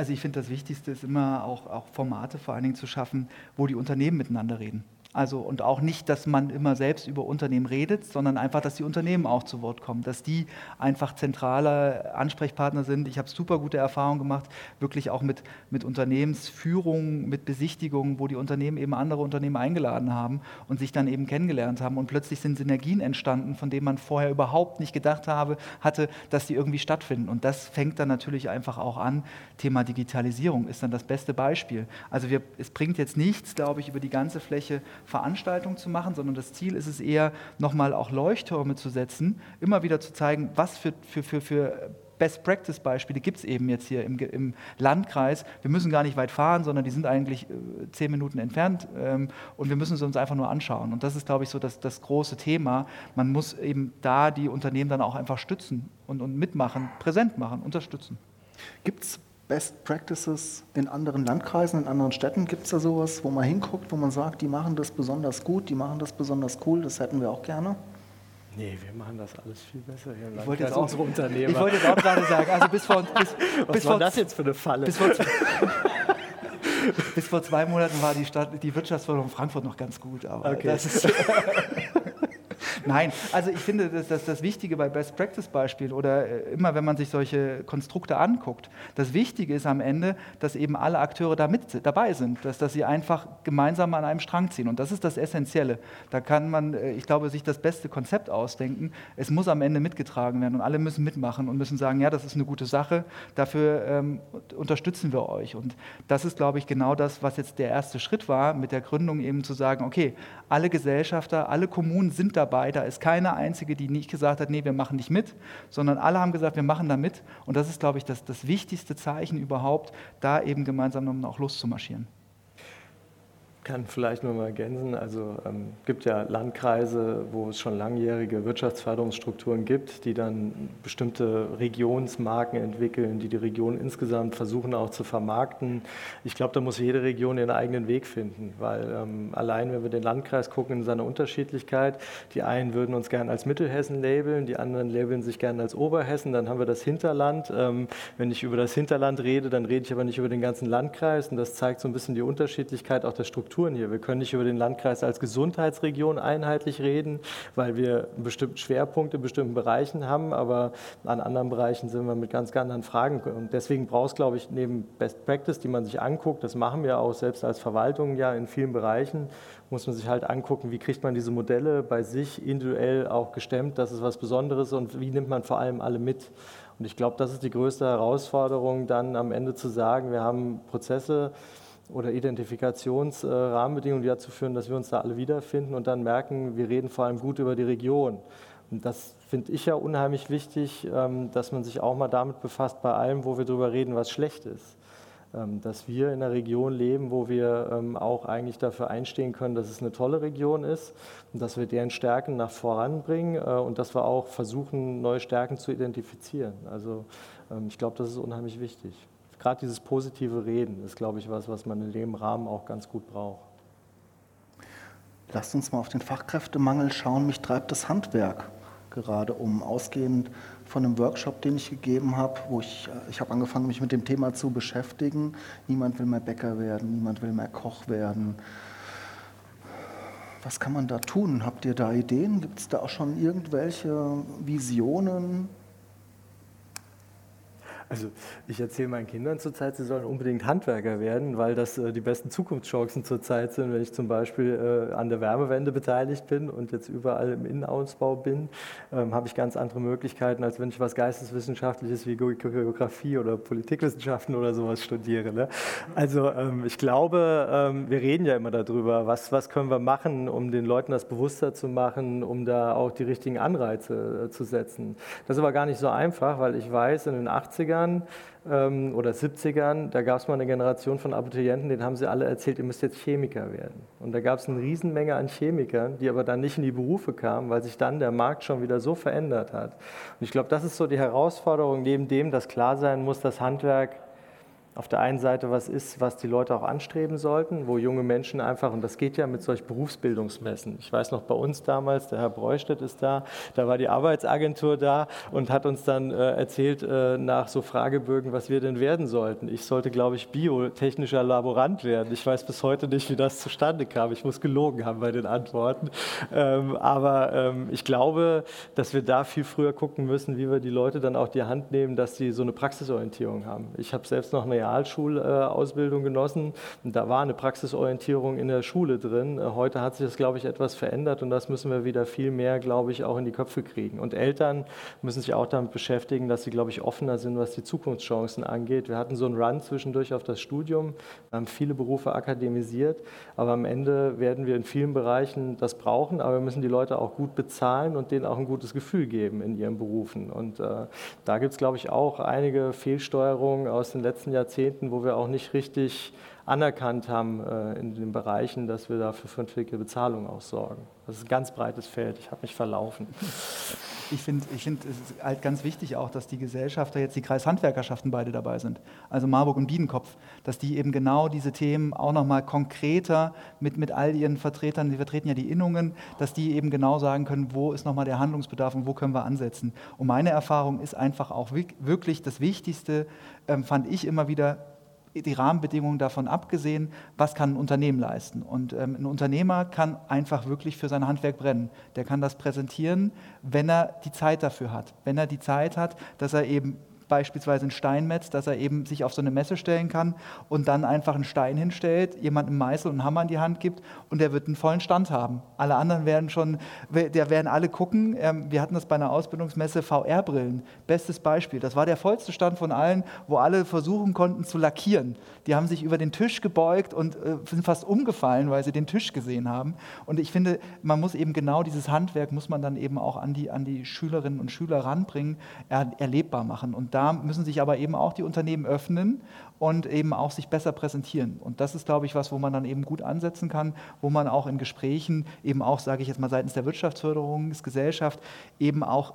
Also ich finde, das Wichtigste ist immer auch, auch Formate vor allen Dingen zu schaffen, wo die Unternehmen miteinander reden. Also und auch nicht, dass man immer selbst über Unternehmen redet, sondern einfach, dass die Unternehmen auch zu Wort kommen, dass die einfach zentrale Ansprechpartner sind. Ich habe super gute Erfahrungen gemacht, wirklich auch mit, mit Unternehmensführung, mit Besichtigungen, wo die Unternehmen eben andere Unternehmen eingeladen haben und sich dann eben kennengelernt haben. Und plötzlich sind Synergien entstanden, von denen man vorher überhaupt nicht gedacht habe, hatte, dass die irgendwie stattfinden. Und das fängt dann natürlich einfach auch an. Thema Digitalisierung ist dann das beste Beispiel. Also wir, es bringt jetzt nichts, glaube ich, über die ganze Fläche Veranstaltung zu machen, sondern das Ziel ist es eher, nochmal auch Leuchttürme zu setzen, immer wieder zu zeigen, was für, für, für, für Best-Practice-Beispiele gibt es eben jetzt hier im, im, Landkreis. Wir müssen gar nicht weit fahren, sondern die sind eigentlich äh, zehn Minuten entfernt ähm, und wir müssen sie uns einfach nur anschauen. Und das ist, glaube ich, so das, das große Thema. Man muss eben da die Unternehmen dann auch einfach stützen und, und mitmachen, präsent machen, unterstützen. Gibt es Best Practices in anderen Landkreisen, in anderen Städten? Gibt es da sowas, wo man hinguckt, wo man sagt, die machen das besonders gut, die machen das besonders cool, das hätten wir auch gerne? Nee, wir machen das alles viel besser hier im ich wollte jetzt auch, unsere Unternehmer. Ich wollte jetzt auch gerade sagen, also bis vor... Bis, Was bis war vor, das jetzt für eine Falle? Bis vor, bis vor zwei Monaten war die, Stadt, die Wirtschaftsförderung Frankfurt noch ganz gut, aber okay. das ist... Nein, also ich finde, dass das, das Wichtige bei Best Practice Beispielen oder äh, immer, wenn man sich solche Konstrukte anguckt, das Wichtige ist am Ende, dass eben alle Akteure da mit dabei sind, dass, dass sie einfach gemeinsam an einem Strang ziehen. Und das ist das Essentielle. Da kann man, äh, ich glaube, sich das beste Konzept ausdenken. Es muss am Ende mitgetragen werden und alle müssen mitmachen und müssen sagen, ja, das ist eine gute Sache, dafür ähm, unterstützen wir euch. Und das ist, glaube ich, genau das, was jetzt der erste Schritt war, mit der Gründung eben zu sagen, okay, alle Gesellschafter, alle Kommunen sind dabei, dabei. Da ist keine einzige, die nicht gesagt hat, nee, wir machen nicht mit, sondern alle haben gesagt, wir machen da mit. Und das ist, glaube ich, das, das wichtigste Zeichen überhaupt, da eben gemeinsam auch loszumarschieren. Kann vielleicht nur mal ergänzen. Also es ähm, gibt ja Landkreise, wo es schon langjährige Wirtschaftsförderungsstrukturen gibt, die dann bestimmte Regionsmarken entwickeln, die die Region insgesamt versuchen auch zu vermarkten. Ich glaube, da muss jede Region ihren eigenen Weg finden, weil ähm, allein, wenn wir den Landkreis gucken in seiner Unterschiedlichkeit, die einen würden uns gerne als Mittelhessen labeln, die anderen labeln sich gerne als Oberhessen, dann haben wir das Hinterland. Ähm, wenn ich über das Hinterland rede, dann rede ich aber nicht über den ganzen Landkreis und das zeigt so ein bisschen die Unterschiedlichkeit auch der Struktur Strukturen hier. Wir können nicht über den Landkreis als Gesundheitsregion einheitlich reden, weil wir bestimmte Schwerpunkte in bestimmten Bereichen haben, aber an anderen Bereichen sind wir mit ganz, anderen Fragen. Und deswegen braucht es, glaube ich, neben Best Practice, die man sich anguckt, das machen wir auch selbst als Verwaltung ja in vielen Bereichen, muss man sich halt angucken, wie kriegt man diese Modelle bei sich individuell auch gestemmt, das ist was Besonderes und wie nimmt man vor allem alle mit. Und ich glaube, das ist die größte Herausforderung, dann am Ende zu sagen, wir haben Prozesse, oder Identifikationsrahmenbedingungen, die dazu führen, dass wir uns da alle wiederfinden und dann merken, wir reden vor allem gut über die Region. Und das finde ich ja unheimlich wichtig, ähm, dass man sich auch mal damit befasst, bei allem, wo wir darüber reden, was schlecht ist. Ähm, dass wir in einer Region leben, wo wir ähm, auch eigentlich dafür einstehen können, dass es eine tolle Region ist und dass wir deren Stärken nach voranbringen äh, und dass wir auch versuchen, neue Stärken zu identifizieren. Also ich glaube, das ist unheimlich wichtig gerade dieses positive Reden ist, glaube ich, was, was man in dem Rahmen auch ganz gut braucht. Lasst uns mal auf den Fachkräftemangel schauen. Mich treibt das Handwerk gerade um, ausgehend von einem Workshop, den ich gegeben habe, wo ich, äh, ich habe angefangen, mich mit dem Thema zu beschäftigen. Niemand will mehr Bäcker werden, niemand will mehr Koch werden. Was kann man da tun? Habt ihr da Ideen? Gibt es da auch schon irgendwelche Visionen? Also ich erzähle meinen Kindern zurzeit, sie sollen unbedingt Handwerker werden, weil das äh, die besten Zukunftschancen zurzeit sind. Wenn ich zum Beispiel äh, an der Wärmewende beteiligt bin und jetzt überall im Innenausbau bin, ähm, habe ich ganz andere Möglichkeiten, als wenn ich was Geisteswissenschaftliches wie Geografie oder Politikwissenschaften oder sowas studiere. Ne? Also ähm, ich glaube, ähm, wir reden ja immer darüber, was, was können wir machen, um den Leuten das bewusster zu machen, um da auch die richtigen Anreize äh, zu setzen. Das ist aber gar nicht so einfach, weil ich weiß, in den 80ern 80ern ähm, oder 70ern, da gab es mal eine Generation von Abiturienten, denen haben sie alle erzählt, ihr müsst jetzt Chemiker werden. Und da gab es eine Riesenmenge an Chemikern, die aber dann nicht in die Berufe kamen, weil sich dann der Markt schon wieder so verändert hat. Und ich glaube, das ist so die Herausforderung, neben dem, dass klar sein muss, dass Handwerk auf der einen Seite was ist, was die Leute auch anstreben sollten, wo junge Menschen einfach, und das geht ja mit solch Berufsbildungsmessen. Ich weiß noch bei uns damals, der Herr Breustedt ist da, da war die Arbeitsagentur da und hat uns dann äh, erzählt äh, nach so Fragebögen, was wir denn werden sollten. Ich sollte, glaube ich, biotechnischer Laborant werden. Ich weiß bis heute nicht, wie das zustande kam. Ich muss gelogen haben bei den Antworten. Ähm, aber ähm, ich glaube, dass wir da viel früher gucken müssen, wie wir die Leute dann auch die Hand nehmen, dass sie so eine Praxisorientierung haben. Ich habe selbst noch eine Realschulausbildung genossen. Und da war eine Praxisorientierung in der Schule drin. Äh, heute hat sich das, glaube ich, etwas verändert und das müssen wir wieder viel mehr, glaube ich, auch in die Köpfe kriegen. Und Eltern müssen sich auch damit beschäftigen, dass sie, glaube ich, offener sind, was die Zukunftschancen angeht. Wir hatten so einen Run zwischendurch auf das Studium, haben viele Berufe akademisiert, aber am Ende werden wir in vielen Bereichen das brauchen, aber wir müssen die Leute auch gut bezahlen und denen auch ein gutes Gefühl geben in ihren Berufen. Und äh, da gibt es, glaube ich, auch einige Fehlsteuerungen aus den letzten Jahrzehnten Jahrzehnten, wo wir auch nicht richtig anerkannt haben äh, in den Bereichen, dass wir dafür für vernünftige Bezahlung auch sorgen. Das ist ein ganz breites Feld. Ich habe mich verlaufen. Ich finde, ich find, es ist halt ganz wichtig auch, dass die Gesellschafter jetzt die Kreishandwerkerschaften beide dabei sind, also Marburg und Biedenkopf, dass die eben genau diese Themen auch nochmal konkreter mit, mit all ihren Vertretern, die vertreten ja die Innungen, dass die eben genau sagen können, wo ist nochmal der Handlungsbedarf und wo können wir ansetzen. Und meine Erfahrung ist einfach auch wirklich das Wichtigste, ähm, fand ich immer wieder, die Rahmenbedingungen davon abgesehen, was kann ein Unternehmen leisten. Und ähm, ein Unternehmer kann einfach wirklich für sein Handwerk brennen. Der kann das präsentieren, wenn er die Zeit dafür hat. Wenn er die Zeit hat, dass er eben beispielsweise ein Steinmetz, dass er eben sich auf so eine Messe stellen kann und dann einfach einen Stein hinstellt, jemandem Meißel und Hammer in die Hand gibt und der wird einen vollen Stand haben. Alle anderen werden schon, der werden alle gucken. Ähm, wir hatten das bei einer Ausbildungsmesse VR-Brillen. Bestes Beispiel. Das war der vollste Stand von allen, wo alle versuchen konnten zu lackieren. Die haben sich über den Tisch gebeugt und äh, sind fast umgefallen, weil sie den Tisch gesehen haben. Und ich finde, man muss eben genau dieses Handwerk, muss man dann eben auch an die, an die Schülerinnen und Schüler ranbringen, er, erlebbar machen. Und da da müssen sich aber eben auch die Unternehmen öffnen und eben auch sich besser präsentieren. Und das ist, glaube ich, was, wo man dann eben gut ansetzen kann, wo man auch in Gesprächen eben auch, sage ich jetzt mal, seitens der Wirtschaftsförderungsgesellschaft eben auch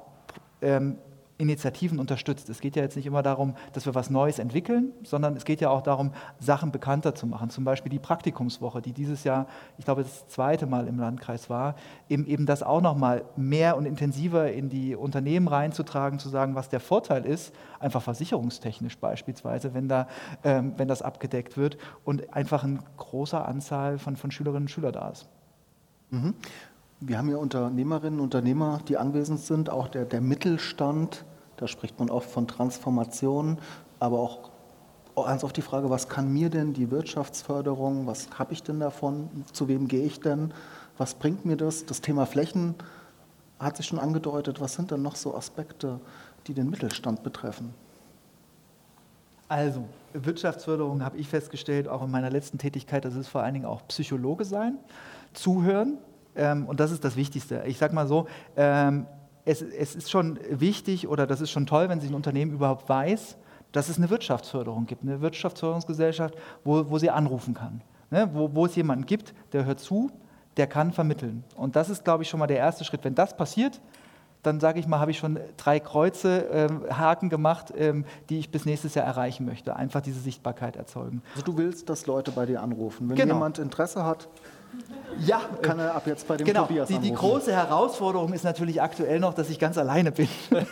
ähm, Initiativen unterstützt. Es geht ja jetzt nicht immer darum, dass wir was Neues entwickeln, sondern es geht ja auch darum, Sachen bekannter zu machen. Zum Beispiel die Praktikumswoche, die dieses Jahr, ich glaube, das zweite Mal im Landkreis war, eben, eben das auch noch mal mehr und intensiver in die Unternehmen reinzutragen, zu sagen, was der Vorteil ist, einfach versicherungstechnisch beispielsweise, wenn, da, ähm, wenn das abgedeckt wird und einfach eine große Anzahl von, von Schülerinnen und Schülern da ist. Mhm. Wir haben ja Unternehmerinnen und Unternehmer, die anwesend sind, auch der, der Mittelstand. Da spricht man oft von Transformation, aber auch ganz oft die Frage, was kann mir denn die Wirtschaftsförderung, was habe ich denn davon, zu wem gehe ich denn, was bringt mir das? Das Thema Flächen hat sich schon angedeutet. Was sind denn noch so Aspekte, die den Mittelstand betreffen? Also, Wirtschaftsförderung habe ich festgestellt, auch in meiner letzten Tätigkeit, das ist vor allen Dingen auch Psychologe sein, zuhören, ähm, und das ist das Wichtigste. Ich sage mal so, ähm, es, es, ist schon wichtig oder das ist schon toll, wenn sich ein Unternehmen überhaupt weiß, dass es eine Wirtschaftsförderung gibt, eine Wirtschaftsförderungsgesellschaft, wo, wo sie anrufen kann. Ne? Wo, wo es jemanden gibt, der hört zu, der kann vermitteln. Und das ist, glaube ich, schon mal der erste Schritt. Wenn das passiert, dann sage ich mal, habe ich schon drei Kreuze, ähm, Haken gemacht, ähm, die ich bis nächstes Jahr erreichen möchte. Einfach diese Sichtbarkeit erzeugen. Also du willst, dass Leute bei dir anrufen. Wenn genau. jemand Interesse hat, ja, kann er ab jetzt bei dem genau, Tobias die, die große Herausforderung ist natürlich aktuell noch, dass ich ganz alleine bin.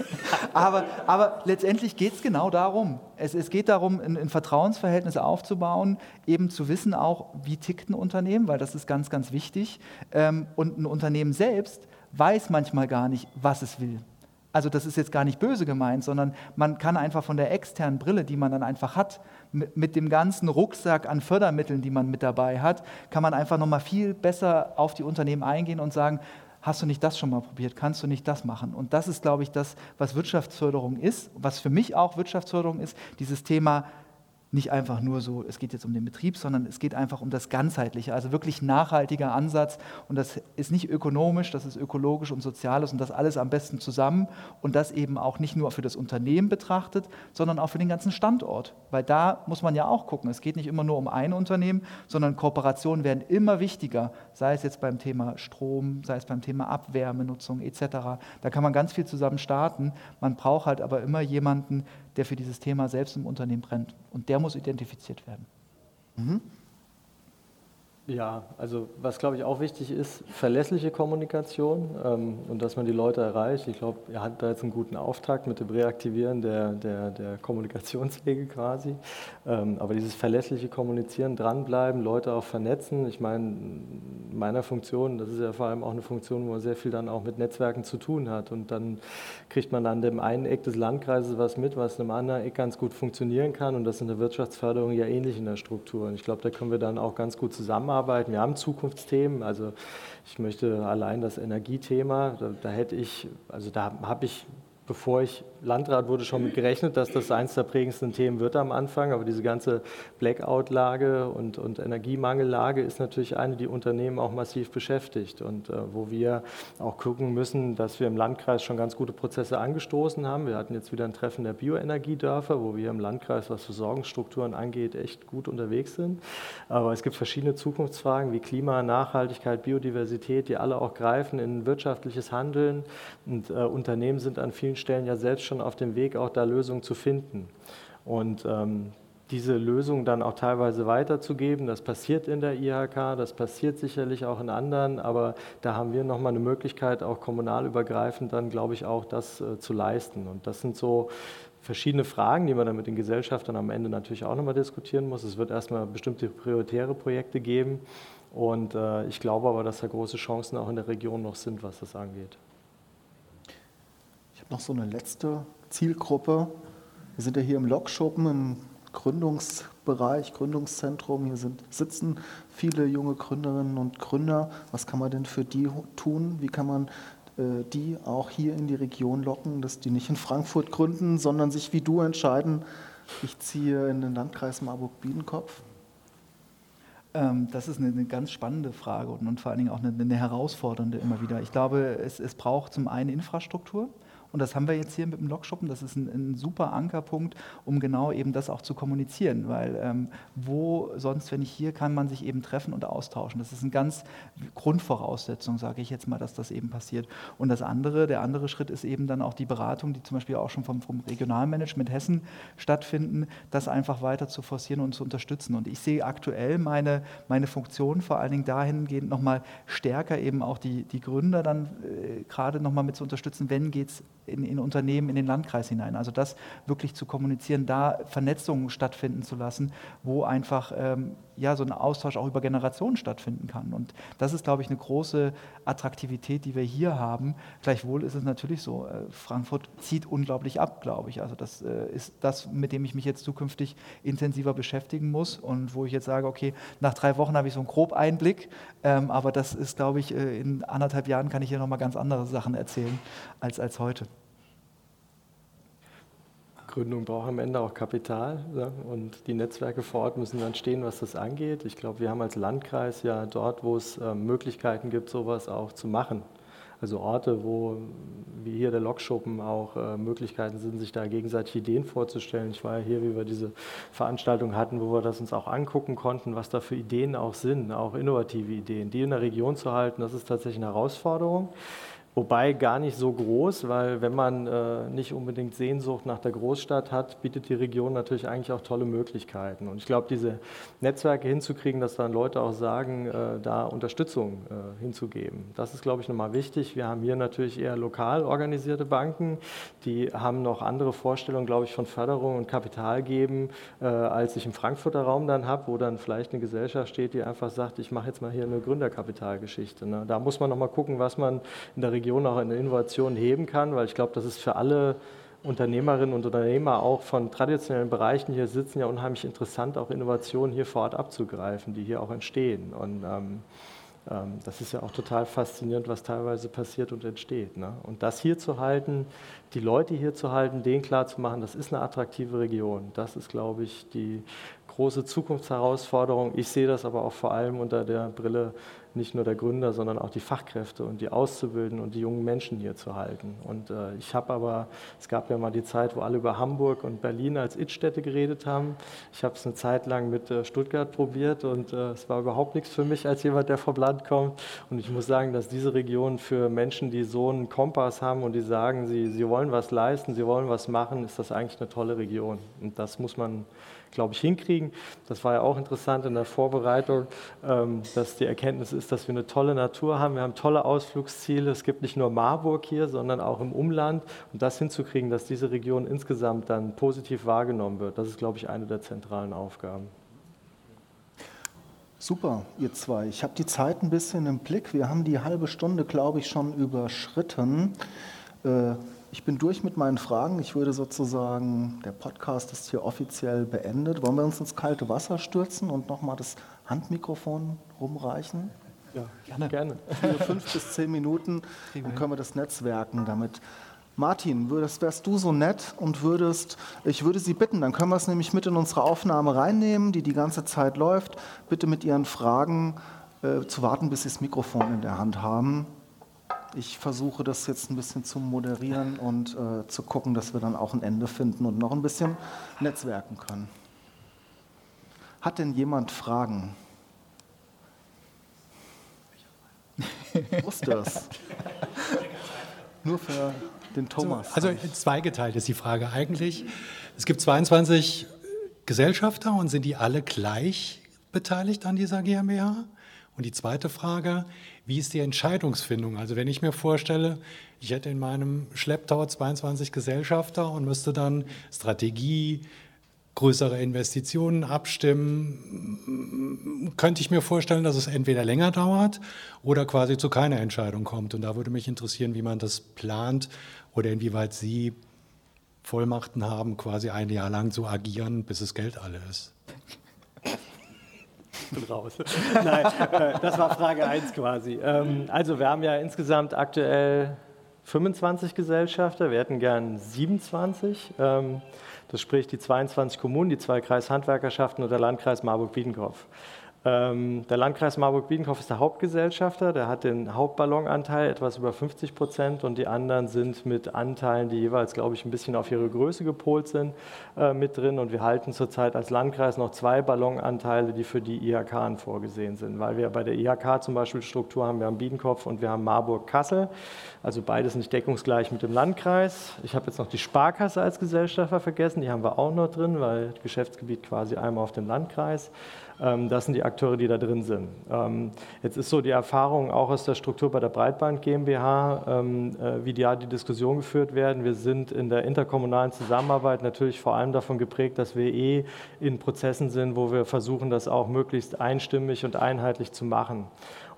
aber, aber letztendlich geht es genau darum. Es, es geht darum, ein, ein, Vertrauensverhältnis aufzubauen, eben zu wissen auch, wie tickt ein Unternehmen, weil das ist ganz, ganz wichtig. Ähm, und ein Unternehmen selbst weiß manchmal gar nicht, was es will. Also das ist jetzt gar nicht böse gemeint, sondern man kann einfach von der externen Brille, die man dann einfach hat, mit, dem ganzen Rucksack an Fördermitteln, die man mit dabei hat, kann man einfach nochmal viel besser auf die Unternehmen eingehen und sagen, hast du nicht das schon mal probiert, kannst du nicht das machen? Und das ist, glaube ich, das, was Wirtschaftsförderung ist, was für mich auch Wirtschaftsförderung ist, dieses Thema nicht einfach nur so, es geht jetzt um den Betrieb, sondern es geht einfach um das Ganzheitliche, also wirklich nachhaltiger Ansatz. Und das ist nicht ökonomisch, das ist ökologisch und soziales und das alles am besten zusammen und das eben auch nicht nur für das Unternehmen betrachtet, sondern auch für den ganzen Standort. Weil da muss man ja auch gucken, es geht nicht immer nur um ein Unternehmen, sondern Kooperationen werden immer wichtiger, sei es jetzt beim Thema Strom, sei es beim Thema Abwärmenutzung etc. Da kann man ganz viel zusammen starten. Man braucht halt aber immer jemanden, der für dieses Thema selbst im Unternehmen brennt. Und der muss identifiziert werden. Mhm. Ja, also was glaube ich auch wichtig ist, verlässliche Kommunikation ähm, und dass man die Leute erreicht. Ich glaube, er hat da jetzt einen guten Auftakt mit dem Reaktivieren der, der, der Kommunikationswege quasi. Ähm, aber dieses verlässliche Kommunizieren, dranbleiben, Leute auch vernetzen. Ich meine, in meiner Funktion, das ist ja vor allem auch eine Funktion, wo man sehr viel dann auch mit Netzwerken zu tun hat. Und dann kriegt man an dem einen Eck des Landkreises was mit, was in einem anderen Eck ganz gut funktionieren kann. Und das ist in der Wirtschaftsförderung ja ähnlich in der Struktur. Und ich glaube, da können wir dann auch ganz gut zusammenarbeiten zusammenarbeiten. Wir haben Zukunftsthemen, also ich möchte allein das Energiethema, da, da hätte ich, also da habe ich bevor ich Landrat wurde, schon mit gerechnet, dass das eines der prägendsten Themen wird am Anfang. Aber diese ganze Blackout-Lage und, und Energiemangellage ist natürlich eine, die Unternehmen auch massiv beschäftigt und äh, wo wir auch gucken müssen, dass wir im Landkreis schon ganz gute Prozesse angestoßen haben. Wir hatten jetzt wieder ein Treffen der Bioenergiedörfer, wo wir im Landkreis, was Versorgungsstrukturen angeht, echt gut unterwegs sind. Aber es gibt verschiedene Zukunftsfragen wie Klima, Nachhaltigkeit, Biodiversität, die alle auch greifen in wirtschaftliches Handeln. Und äh, Unternehmen sind an vielen Stellen ja selbst schon auf dem Weg, auch da Lösungen zu finden. Und ähm, diese Lösungen dann auch teilweise weiterzugeben. Das passiert in der IHK, das passiert sicherlich auch in anderen, aber da haben wir nochmal eine Möglichkeit, auch kommunalübergreifend dann, glaube ich, auch das äh, zu leisten. Und das sind so verschiedene Fragen, die man dann mit den Gesellschaftern am Ende natürlich auch nochmal diskutieren muss. Es wird erstmal bestimmte prioritäre Projekte geben und äh, ich glaube aber, dass da große Chancen auch in der Region noch sind, was das angeht noch so eine letzte Zielgruppe. Wir sind ja hier im Lokschuppen, im Gründungsbereich, Gründungszentrum. Hier sind, sitzen viele junge Gründerinnen und Gründer. Was kann man denn für die tun? Wie kann man äh, die auch hier in die Region locken, dass die nicht in Frankfurt gründen, sondern sich wie du entscheiden, ich ziehe in den Landkreis Marburg-Biedenkopf? Ähm, das ist eine, ganz spannende Frage und, und vor allen Dingen auch eine, eine herausfordernde immer wieder. Ich glaube, es, es braucht zum einen Infrastruktur. Und das haben wir jetzt hier mit dem Lokschuppen. Das ist ein, ein super Ankerpunkt, um genau eben das auch zu kommunizieren. Weil ähm, wo sonst, wenn ich hier, kann man sich eben treffen und austauschen. Das ist eine ganz Grundvoraussetzung, sage ich jetzt mal, dass das eben passiert. Und das andere, der andere Schritt ist eben dann auch die Beratung, die zum Beispiel auch schon vom, vom Regionalmanagement Hessen stattfinden, das einfach weiter zu forcieren und zu unterstützen. Und ich sehe aktuell meine, meine Funktion vor allen Dingen dahingehend nochmal stärker eben auch die, die Gründer dann äh, gerade nochmal mit zu unterstützen, wenn geht es in, in, Unternehmen, in den Landkreis hinein. Also das wirklich zu kommunizieren, da Vernetzungen stattfinden zu lassen, wo einfach ähm, ja, so ein Austausch auch über Generationen stattfinden kann. Und das ist, glaube ich, eine große Attraktivität, die wir hier haben. Gleichwohl ist es natürlich so, äh, Frankfurt zieht unglaublich ab, glaube ich. Also das äh, ist das, mit dem ich mich jetzt zukünftig intensiver beschäftigen muss und wo ich jetzt sage, okay, nach drei Wochen habe ich so einen grob Einblick, ähm, aber das ist, glaube ich, äh, in anderthalb Jahren kann ich hier nochmal ganz andere Sachen erzählen als, als heute. Gründung braucht am Ende auch Kapital ja, und die Netzwerke vor Ort müssen dann stehen, was das angeht. Ich glaube, wir haben als Landkreis ja dort, wo es äh, Möglichkeiten gibt, sowas auch zu machen. Also Orte, wo wie hier der Lokschuppen auch äh, Möglichkeiten sind, sich da gegenseitig Ideen vorzustellen. Ich war ja hier, wie wir diese Veranstaltung hatten, wo wir das uns auch angucken konnten, was da für Ideen auch sind, auch innovative Ideen. Die in der Region zu halten, das ist tatsächlich eine Herausforderung. Wobei gar nicht so groß, weil wenn man äh, nicht unbedingt Sehnsucht nach der Großstadt hat, bietet die Region natürlich eigentlich auch tolle Möglichkeiten. Und ich glaube, diese Netzwerke hinzukriegen, dass dann Leute auch sagen, äh, da Unterstützung äh, hinzugeben, das ist, glaube ich, nochmal wichtig. Wir haben hier natürlich eher lokal organisierte Banken, die haben noch andere Vorstellungen, glaube ich, von Förderung und Kapital geben, äh, als ich im Frankfurter Raum dann habe, wo dann vielleicht eine Gesellschaft steht, die einfach sagt, ich mache jetzt mal hier eine Gründerkapitalgeschichte. Ne? Da muss man nochmal gucken, was man in der Region Region auch in Innovation heben kann, weil ich glaube, das ist für alle Unternehmerinnen und Unternehmer auch von traditionellen Bereichen hier sitzen ja unheimlich interessant, auch Innovationen hier vor Ort abzugreifen, die hier auch entstehen. Und ähm, ähm, das ist ja auch total faszinierend, was teilweise passiert und entsteht. Ne? Und das hier zu halten, die Leute hier zu halten, denen klarzumachen, das ist eine attraktive Region. Das ist, glaube ich, die große Zukunftsherausforderung. Ich sehe das aber auch vor allem unter der Brille nicht nur der Gründer, sondern auch die Fachkräfte und die Auszubildenden und die jungen Menschen hier zu halten. Und äh, ich habe aber, es gab ja mal die Zeit, wo alle über Hamburg und Berlin als It-Städte geredet haben. Ich habe es eine Zeit lang mit äh, Stuttgart probiert und äh, es war überhaupt nichts für mich als jemand, der vom Land kommt. Und ich muss sagen, dass diese Region für Menschen, die so einen Kompass haben und die sagen, sie, sie wollen was leisten, sie wollen was machen, ist das eigentlich eine tolle Region. Und das muss man glaube ich, hinkriegen. Das war ja auch interessant in der Vorbereitung, ähm, dass die Erkenntnis ist, dass wir eine tolle Natur haben. Wir haben tolle Ausflugsziele. Es gibt nicht nur Marburg hier, sondern auch im Umland. Und das hinzukriegen, dass diese Region insgesamt dann positiv wahrgenommen wird, das ist, glaube ich, eine der zentralen Aufgaben. Super, ihr zwei. Ich habe die Zeit ein bisschen im Blick. Wir haben die halbe Stunde, glaube ich, schon überschritten. Äh, ich bin durch mit meinen Fragen. Ich würde sozusagen, der Podcast ist hier offiziell beendet. Wollen wir uns ins kalte Wasser stürzen und nochmal das Handmikrofon rumreichen? Ja, gerne. gerne. Für fünf bis zehn Minuten, dann können wir das Netzwerken damit. Martin, würdest, wärst du so nett und würdest, ich würde Sie bitten, dann können wir es nämlich mit in unsere Aufnahme reinnehmen, die die ganze Zeit läuft, bitte mit Ihren Fragen äh, zu warten, bis Sie das Mikrofon in der Hand haben. Ich versuche das jetzt ein bisschen zu moderieren und äh, zu gucken, dass wir dann auch ein Ende finden und noch ein bisschen netzwerken können. Hat denn jemand Fragen? Ich wusste es. Nur für den Thomas. Also, also zweigeteilt ist die Frage eigentlich. Es gibt 22 Gesellschafter und sind die alle gleich beteiligt an dieser GmbH? Und die zweite Frage, wie ist die Entscheidungsfindung? Also wenn ich mir vorstelle, ich hätte in meinem Schlepptau 22 Gesellschafter und müsste dann Strategie, größere Investitionen abstimmen, könnte ich mir vorstellen, dass es entweder länger dauert oder quasi zu keiner Entscheidung kommt. Und da würde mich interessieren, wie man das plant oder inwieweit Sie Vollmachten haben, quasi ein Jahr lang zu agieren, bis das Geld alle ist bin raus. Nein, äh, das war Frage 1 quasi. Ähm, also wir haben ja insgesamt aktuell 25 Gesellschafter, wir hätten gern 27. Ähm, das spricht die 22 Kommunen, die zwei Kreishandwerkerschaften und der Landkreis Marburg-Biedenkopf. Ähm, der Landkreis Marburg-Biedenkopf ist der Hauptgesellschafter, der hat den Hauptballonanteil etwas über 50 Prozent und die anderen sind mit Anteilen, die jeweils, glaube ich, ein bisschen auf ihre Größe gepolt sind, äh, mit drin. Und wir halten zurzeit als Landkreis noch zwei Ballonanteile, die für die IHK vorgesehen sind, weil wir bei der IHK zum Beispiel Struktur haben, wir haben Biedenkopf und wir haben Marburg-Kassel, also beides nicht deckungsgleich mit dem Landkreis. Ich habe jetzt noch die Sparkasse als Gesellschafter vergessen, die haben wir auch noch drin, weil das Geschäftsgebiet quasi einmal auf dem Landkreis. Ähm, das sind die Akteure, die da drin sind. Ähm, jetzt ist so die Erfahrung auch aus der Struktur bei der Breitband GmbH, ähm, äh, wie da die Diskussion geführt werden. Wir sind in der interkommunalen Zusammenarbeit natürlich vor allem davon geprägt, dass wir eh in Prozessen sind, wo wir versuchen, das auch möglichst einstimmig und einheitlich zu machen.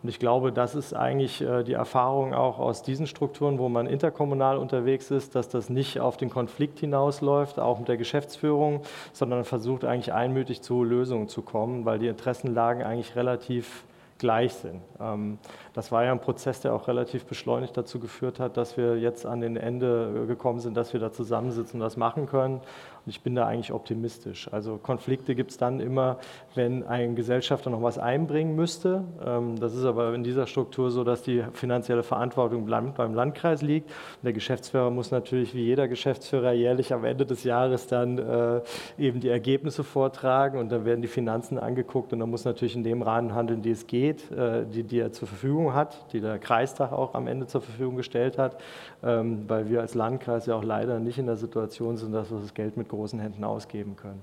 Und ich glaube, das ist eigentlich äh, die Erfahrung auch aus diesen Strukturen, wo man interkommunal unterwegs ist, dass das nicht auf den Konflikt hinausläuft, auch mit der Geschäftsführung, sondern versucht eigentlich einmütig zu Lösungen zu kommen, weil die Interessenlagen eigentlich relativ gleich sind. Ähm, das war ja ein Prozess, der auch relativ beschleunigt dazu geführt hat, dass wir jetzt an den Ende gekommen sind, dass wir da zusammensitzen und das machen können. Und ich bin da eigentlich optimistisch. Also Konflikte gibt es dann immer, wenn ein Gesellschafter noch was einbringen müsste. Ähm, das ist aber in dieser Struktur so, dass die finanzielle Verantwortung beim Landkreis liegt. Und der Geschäftsführer muss natürlich wie jeder Geschäftsführer jährlich am Ende des Jahres dann äh, eben die Ergebnisse vortragen und dann werden die Finanzen angeguckt und dann muss natürlich in dem Rahmen handeln, die es geht, äh, die, die er zur Verfügung hat, die der Kreistag auch am Ende zur Verfügung gestellt hat, ähm, weil wir als Landkreis ja auch leider nicht in der Situation sind, dass wir das Geld mit großen Händen ausgeben können.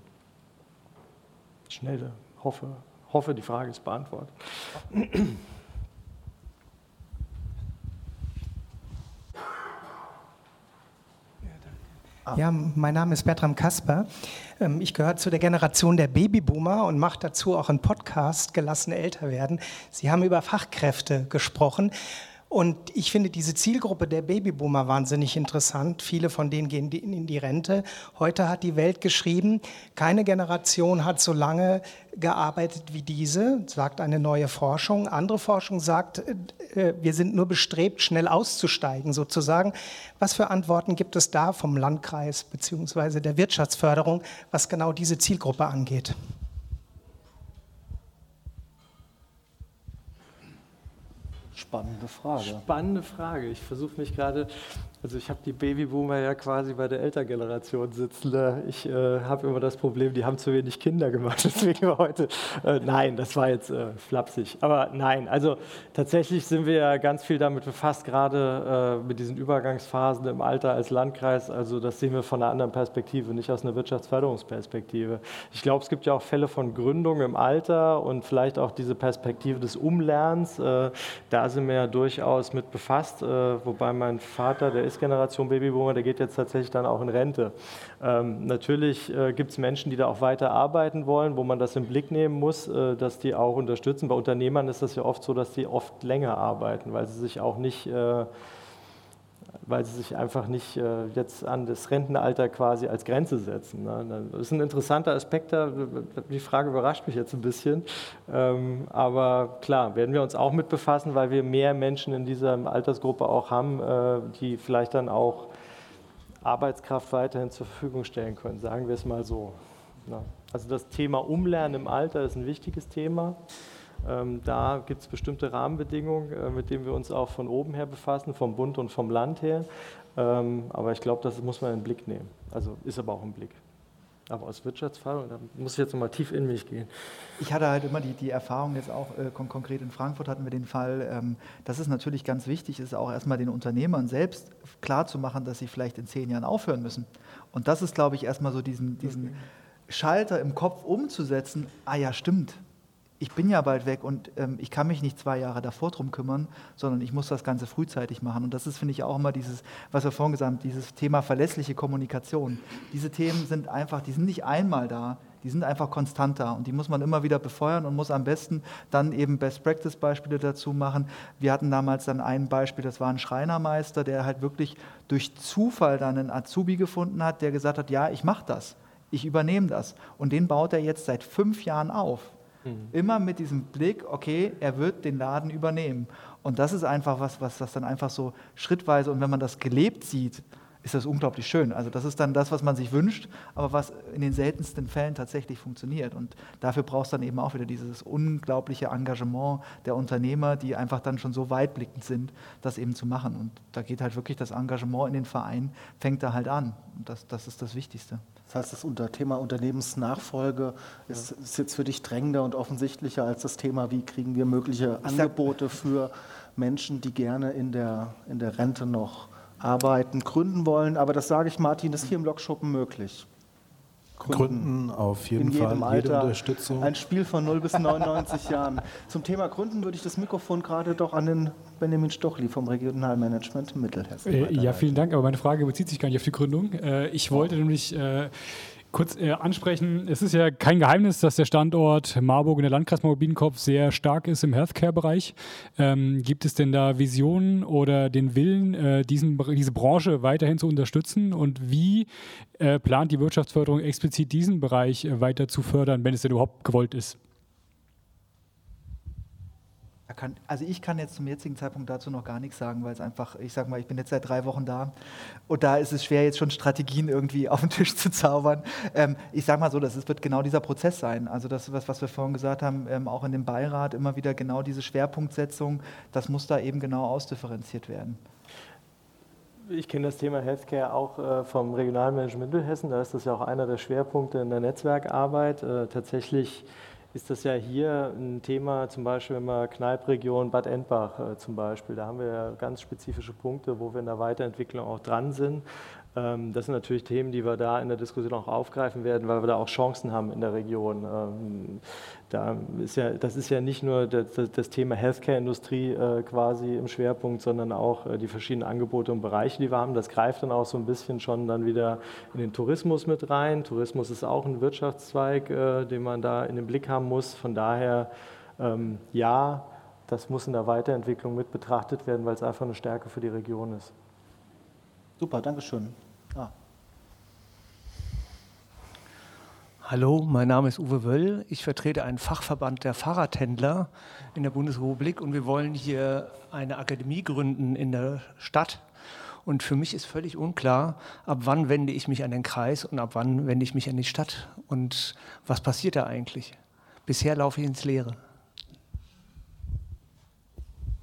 Schnell, hoffe, hoffe, die Frage ist beantwortet. Ja, mein Name ist Bertram Kasper. Ähm, ich gehöre zu der Generation der Babyboomer und mache dazu auch einen Podcast, Gelassen älter werden. Sie haben über Fachkräfte gesprochen. Und ich finde diese Zielgruppe der Babyboomer wahnsinnig interessant. Viele von denen gehen in die Rente. Heute hat die Welt geschrieben, keine Generation hat so lange gearbeitet wie diese, sagt eine neue Forschung. Andere Forschung sagt, äh, äh, wir sind nur bestrebt, schnell auszusteigen sozusagen. Was für Antworten gibt es da vom Landkreis bzw. der Wirtschaftsförderung, was genau diese Zielgruppe angeht? Spannende Frage. Spannende Frage. Ich versuche mich gerade also ich habe die Babyboomer ja quasi bei der Elterngeneration sitzen. Ich äh, habe immer das Problem, die haben zu wenig Kinder gemacht. Deswegen war heute, äh, nein, das war jetzt äh, flapsig. Aber nein, also tatsächlich sind wir ja ganz viel damit befasst, gerade äh, mit diesen Übergangsphasen im Alter als Landkreis. Also das sehen wir von einer anderen Perspektive, nicht aus einer Wirtschaftsförderungsperspektive. Ich glaube, es gibt ja auch Fälle von Gründung im Alter und vielleicht auch diese Perspektive des Umlernens. Äh, da sind ja durchaus mit befasst. Äh, wobei mein Vater, der ist Generation Babyboomer, der geht jetzt tatsächlich dann auch in Rente. Ähm, natürlich äh, gibt es Menschen, die da auch weiter arbeiten wollen, wo man das im Blick nehmen muss, äh, dass die auch unterstützen. Bei Unternehmern ist das ja oft so, dass die oft länger arbeiten, weil sie sich auch nicht weil sie sich einfach nicht äh, jetzt an das Rentenalter quasi als Grenze setzen. Ne? Das ist ein interessanter Aspekt. Die Frage überrascht mich jetzt ein bisschen. Ähm, aber klar, werden wir uns auch mit befassen, weil wir mehr Menschen in dieser Altersgruppe auch haben, äh, die vielleicht dann auch Arbeitskraft weiterhin zur Verfügung stellen können. Sagen wir es mal so. Ne? Also das Thema Umlernen im Alter ist ein wichtiges Thema. Ähm, da gibt es bestimmte Rahmenbedingungen, äh, mit denen wir uns auch von oben her befassen, vom Bund und vom Land her. Ähm, aber ich glaube, das muss man in den Blick nehmen. Also ist aber auch im Blick. Aber aus Wirtschaftsfall, da muss ich jetzt nochmal tief in mich gehen. Ich hatte halt immer die, die Erfahrung, jetzt auch äh, kon konkret in Frankfurt hatten wir den Fall, ähm, dass es natürlich ganz wichtig ist, auch erstmal den Unternehmern selbst klarzumachen, dass sie vielleicht in zehn Jahren aufhören müssen. Und das ist, glaube ich, erstmal so diesen, diesen Schalter im Kopf umzusetzen. Ah ja, stimmt, ich bin ja bald weg und ähm, ich kann mich nicht zwei Jahre davor drum kümmern, sondern ich muss das Ganze frühzeitig machen. Und das ist, finde ich, auch immer dieses, was wir vorhin gesagt haben, dieses Thema verlässliche Kommunikation. Diese Themen sind einfach, die sind nicht einmal da, die sind einfach konstant da und die muss man immer wieder befeuern und muss am besten dann eben Best-Practice-Beispiele dazu machen. Wir hatten damals dann ein Beispiel, das war ein Schreinermeister, der halt wirklich durch Zufall dann einen Azubi gefunden hat, der gesagt hat, ja, ich mache das, ich übernehme das. Und den baut er jetzt seit fünf Jahren auf. Mhm. Immer mit diesem Blick, okay, er wird den Laden übernehmen. Und das ist einfach was, was das dann einfach so schrittweise und wenn man das gelebt sieht, ist das unglaublich schön. Also das ist dann das, was man sich wünscht, aber was in den seltensten Fällen tatsächlich funktioniert. Und dafür braucht es dann eben auch wieder dieses unglaubliche Engagement der Unternehmer, die einfach dann schon so weitblickend sind, das eben zu machen. Und da geht halt wirklich das Engagement in den Verein, fängt da halt an. Und das, das ist das Wichtigste. Das heißt, das unter Thema Unternehmensnachfolge ist, ist, jetzt für dich drängender und offensichtlicher als das Thema, wie kriegen wir mögliche Angebote für Menschen, die gerne in der, in der Rente noch arbeiten, gründen wollen. Aber das sage ich Martin, ist hier im Lokschuppen möglich. Gründen, Gründen auf jeden in Fall Alter, jede Unterstützung. Ein Spiel von 0 bis 99 Jahren. Zum Thema Gründen würde ich das Mikrofon gerade doch an den Benjamin Stochli vom Regionalmanagement Mittelhessen. Äh, ja, vielen Dank, aber meine Frage bezieht sich gar nicht auf die Gründung. Äh, ich wollte nämlich äh, kurz äh, ansprechen. Es ist ja kein Geheimnis, dass der Standort Marburg und der Landkreis Marburg-Biedenkopf sehr stark ist im Healthcare-Bereich. Ähm, gibt es denn da Visionen oder den Willen, äh, diesen, diese Branche weiterhin zu unterstützen? Und wie äh, plant die Wirtschaftsförderung explizit diesen Bereich äh, weiter zu fördern, wenn es denn überhaupt gewollt ist? Kann, also ich kann jetzt zum jetzigen Zeitpunkt dazu noch gar nichts sagen, weil es einfach, ich sag mal, ich bin jetzt seit drei Wochen da und da ist es schwer, jetzt schon Strategien irgendwie auf den Tisch zu zaubern. Ähm, ich sage mal so, das wird genau dieser Prozess sein. Also das, was, was wir vorhin gesagt haben, ähm, auch in dem Beirat immer wieder genau diese Schwerpunktsetzung, das muss da eben genau ausdifferenziert werden. Ich kenne das Thema Healthcare auch äh, vom Regionalmanagement Mittelhessen. Da ist das ja auch einer der Schwerpunkte in der Netzwerkarbeit. Äh, tatsächlich ist das ja hier ein Thema, zum Beispiel wenn wir Kneipregion Bad Endbach äh, zum Beispiel, da haben wir ja ganz spezifische Punkte, wo wir in der Weiterentwicklung auch dran sind. Ähm, das sind natürlich Themen, die wir da in der Diskussion auch aufgreifen werden, weil wir da auch Chancen haben in der Region. Ähm, da ist ja, das ist ja nicht nur das, das Thema Healthcare-Industrie äh, quasi im Schwerpunkt, sondern auch äh, die verschiedenen Angebote und Bereiche, die wir haben. Das greift dann auch so ein bisschen schon dann wieder in den Tourismus mit rein. Tourismus ist auch ein Wirtschaftszweig, äh, den man da in den Blick haben muss. Von daher, ähm, ja, das muss in der Weiterentwicklung mit betrachtet werden, weil es einfach eine Stärke für die Region ist. Super, Dankeschön. Ah. Hallo, mein Name ist Uwe Wöll. Ich vertrete einen Fachverband der Fahrradhändler in der Bundesrepublik und wir wollen hier eine Akademie gründen in der Stadt. Und für mich ist völlig unklar, ab wann wende ich mich an den Kreis und ab wann wende ich mich an die Stadt und was passiert da eigentlich. Bisher laufe ich ins Leere.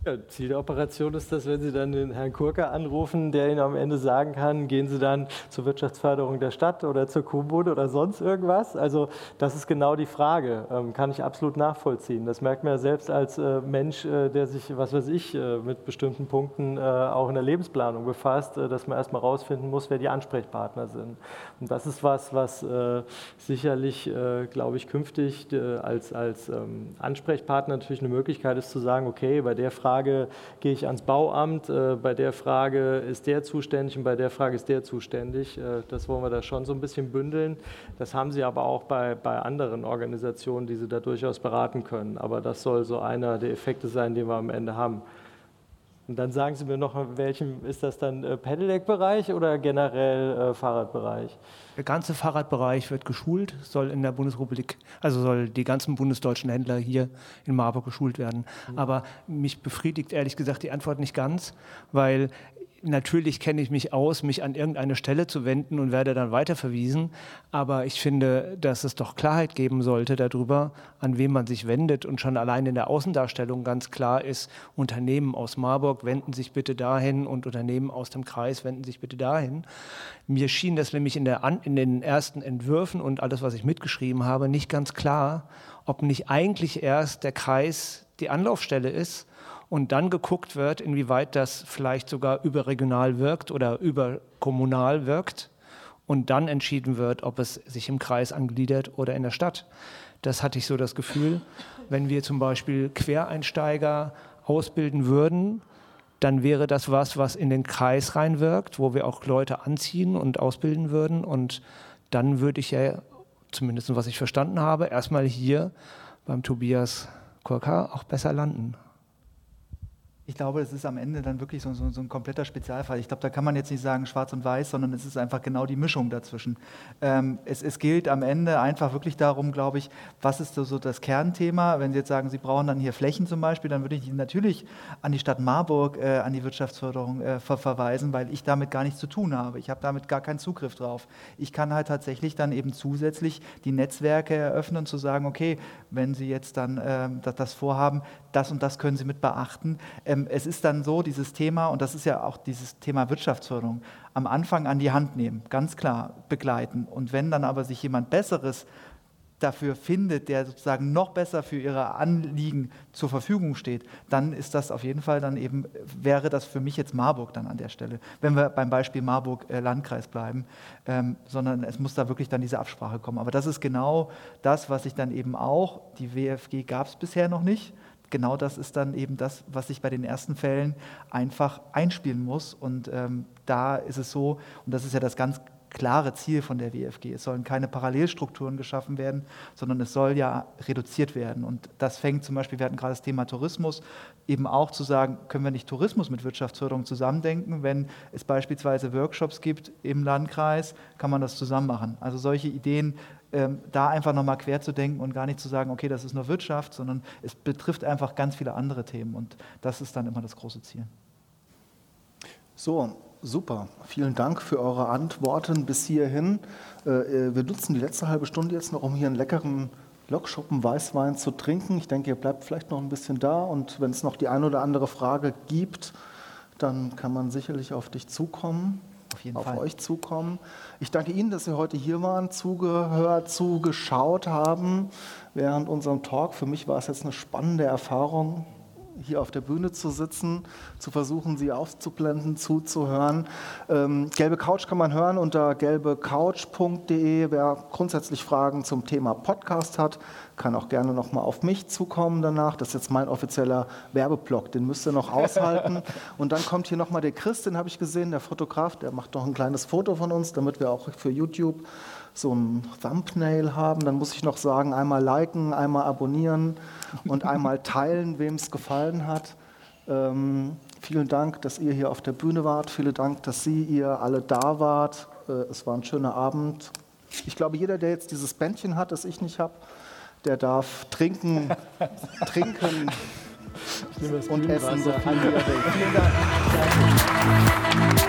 Ja, Ziel der Operation ist das, wenn Sie dann den Herrn Kurka anrufen, der Ihnen am Ende sagen kann, gehen Sie dann zur Wirtschaftsförderung der Stadt oder zur Kommune oder sonst irgendwas. Also das ist genau die Frage, ähm, kann ich absolut nachvollziehen. Das merkt man ja selbst als äh, Mensch, äh, der sich, was weiß ich, äh, mit bestimmten Punkten auch in der Lebensplanung befasst, dass man erstmal rausfinden muss, wer die Ansprechpartner sind. Und das ist was, was sicherlich, glaube ich, künftig als, als ähm, Ansprechpartner natürlich eine Möglichkeit ist zu sagen, okay, bei der Frage Frage gehe ich ans Bauamt, äh, bei der Frage ist der zuständig und bei der Frage ist der zuständig. Äh, das wollen wir da schon so ein bisschen bündeln. Das haben Sie aber auch bei, bei anderen Organisationen, die Sie da durchaus beraten können. Aber das soll so einer der Effekte sein, den wir am Ende haben. Und dann sagen Sie mir noch, in welchem ist das dann äh, Pedelec-Bereich oder generell äh, Fahrradbereich? Der ganze Fahrradbereich wird geschult, soll in der Bundesrepublik, also soll die ganzen bundesdeutschen Händler hier in Marburg geschult werden. Mhm. Aber mich befriedigt ehrlich gesagt die Antwort nicht ganz, weil natürlich kenne ich mich aus, mich an irgendeine Stelle zu wenden und werde dann weiterverwiesen. Aber ich finde, dass es doch Klarheit geben sollte darüber, an wen man sich wendet. Und schon allein in der Außendarstellung ganz klar ist, Unternehmen aus Marburg wenden sich bitte dahin und Unternehmen aus dem Kreis wenden sich bitte dahin. Mir schien das nämlich in, der, in den ersten Entwürfen und alles, was ich mitgeschrieben habe, nicht ganz klar, ob nicht eigentlich erst der Kreis die Anlaufstelle ist und dann geguckt wird, inwieweit das vielleicht sogar überregional wirkt oder überkommunal wirkt und dann entschieden wird, ob es sich im Kreis angliedert oder in der Stadt. Das hatte ich so das Gefühl, wenn wir zum Beispiel Quereinsteiger ausbilden würden, dann wäre das was, was in den Kreis reinwirkt, wo wir auch Leute anziehen und ausbilden würden. Und dann würde ich ja, zumindest was ich verstanden habe, erstmal hier beim Tobias Kurka auch besser landen. Ich glaube, es ist am Ende dann wirklich so, so, so, ein kompletter Spezialfall. Ich glaube, da kann man jetzt nicht sagen schwarz und weiß, sondern es ist einfach genau die Mischung dazwischen. Ähm, es, es, gilt am Ende einfach wirklich darum, glaube ich, was ist so, so, das Kernthema? Wenn Sie jetzt sagen, Sie brauchen dann hier Flächen zum Beispiel, dann würde ich natürlich an die Stadt Marburg, äh, an die Wirtschaftsförderung äh, ver verweisen, weil ich damit gar nichts zu tun habe. Ich habe damit gar keinen Zugriff drauf. Ich kann halt tatsächlich dann eben zusätzlich die Netzwerke eröffnen, zu sagen, okay, wenn Sie jetzt dann äh, das, das vorhaben, das und das können Sie mit beachten. Ähm, es ist dann so, dieses Thema, und das ist ja auch dieses Thema Wirtschaftsförderung, am Anfang an die Hand nehmen, ganz klar begleiten. Und wenn dann aber sich jemand Besseres dafür findet, der sozusagen noch besser für ihre Anliegen zur Verfügung steht, dann ist das auf jeden Fall dann eben, wäre das für mich jetzt Marburg dann an der Stelle, wenn wir beim Beispiel Marburg-Landkreis äh, bleiben, ähm, sondern es muss da wirklich dann diese Absprache kommen. Aber das ist genau das, was ich dann eben auch, die WFG gab es bisher noch nicht, genau das ist dann eben das, was sich bei den ersten Fällen einfach einspielen muss. Und ähm, da ist es so, und das ist ja das ganz klare Ziel von der WFG. Es sollen keine Parallelstrukturen geschaffen werden, sondern es soll ja reduziert werden. Und das fängt zum Beispiel, wir hatten gerade das Thema Tourismus, eben auch zu sagen, können wir nicht Tourismus mit Wirtschaftsförderung zusammendenken? Wenn es beispielsweise Workshops gibt im Landkreis, kann man das zusammen machen. Also solche Ideen ähm, da einfach nochmal quer zu denken und gar nicht zu sagen, okay, das ist nur Wirtschaft, sondern es betrifft einfach ganz viele andere Themen und das ist dann immer das große Ziel. So, super. Vielen Dank für eure Antworten bis hierhin. Äh, äh, wir nutzen die letzte halbe Stunde jetzt noch, um hier einen leckeren Lokschuppen Weißwein zu trinken. Ich denke, ihr bleibt vielleicht noch ein bisschen da und wenn es noch die eine oder andere Frage gibt, dann kann man sicherlich auf dich zukommen auf, auf euch zukommen. Ich danke Ihnen, dass Sie heute hier waren, zugehört, zugeschaut haben während unserem Talk. Für mich war es jetzt eine spannende Erfahrung, hier auf der Bühne zu sitzen, zu versuchen, sie auszublenden, zuzuhören. Ähm, Gelbe Couch kann man hören unter gelbecouch.de. Wer grundsätzlich Fragen zum Thema Podcast hat, kann auch gerne noch mal auf mich zukommen danach. Das ist jetzt mein offizieller Werbeblock, den müsst ihr noch aushalten. Und dann kommt hier noch mal der Chris, den habe ich gesehen, der Fotograf, der macht noch ein kleines Foto von uns, damit wir auch für YouTube so ein Thumbnail haben. Dann muss ich noch sagen, einmal liken, einmal abonnieren und einmal teilen, wem es gefallen hat. Ähm, vielen Dank, dass ihr hier auf der Bühne wart. Vielen Dank, dass Sie, ihr alle da wart. Äh, es war ein schöner Abend. Ich glaube, jeder, der jetzt dieses Bändchen hat, das ich nicht habe, der darf trinken, trinken und essen, so viel wie er will. Vielen Dank.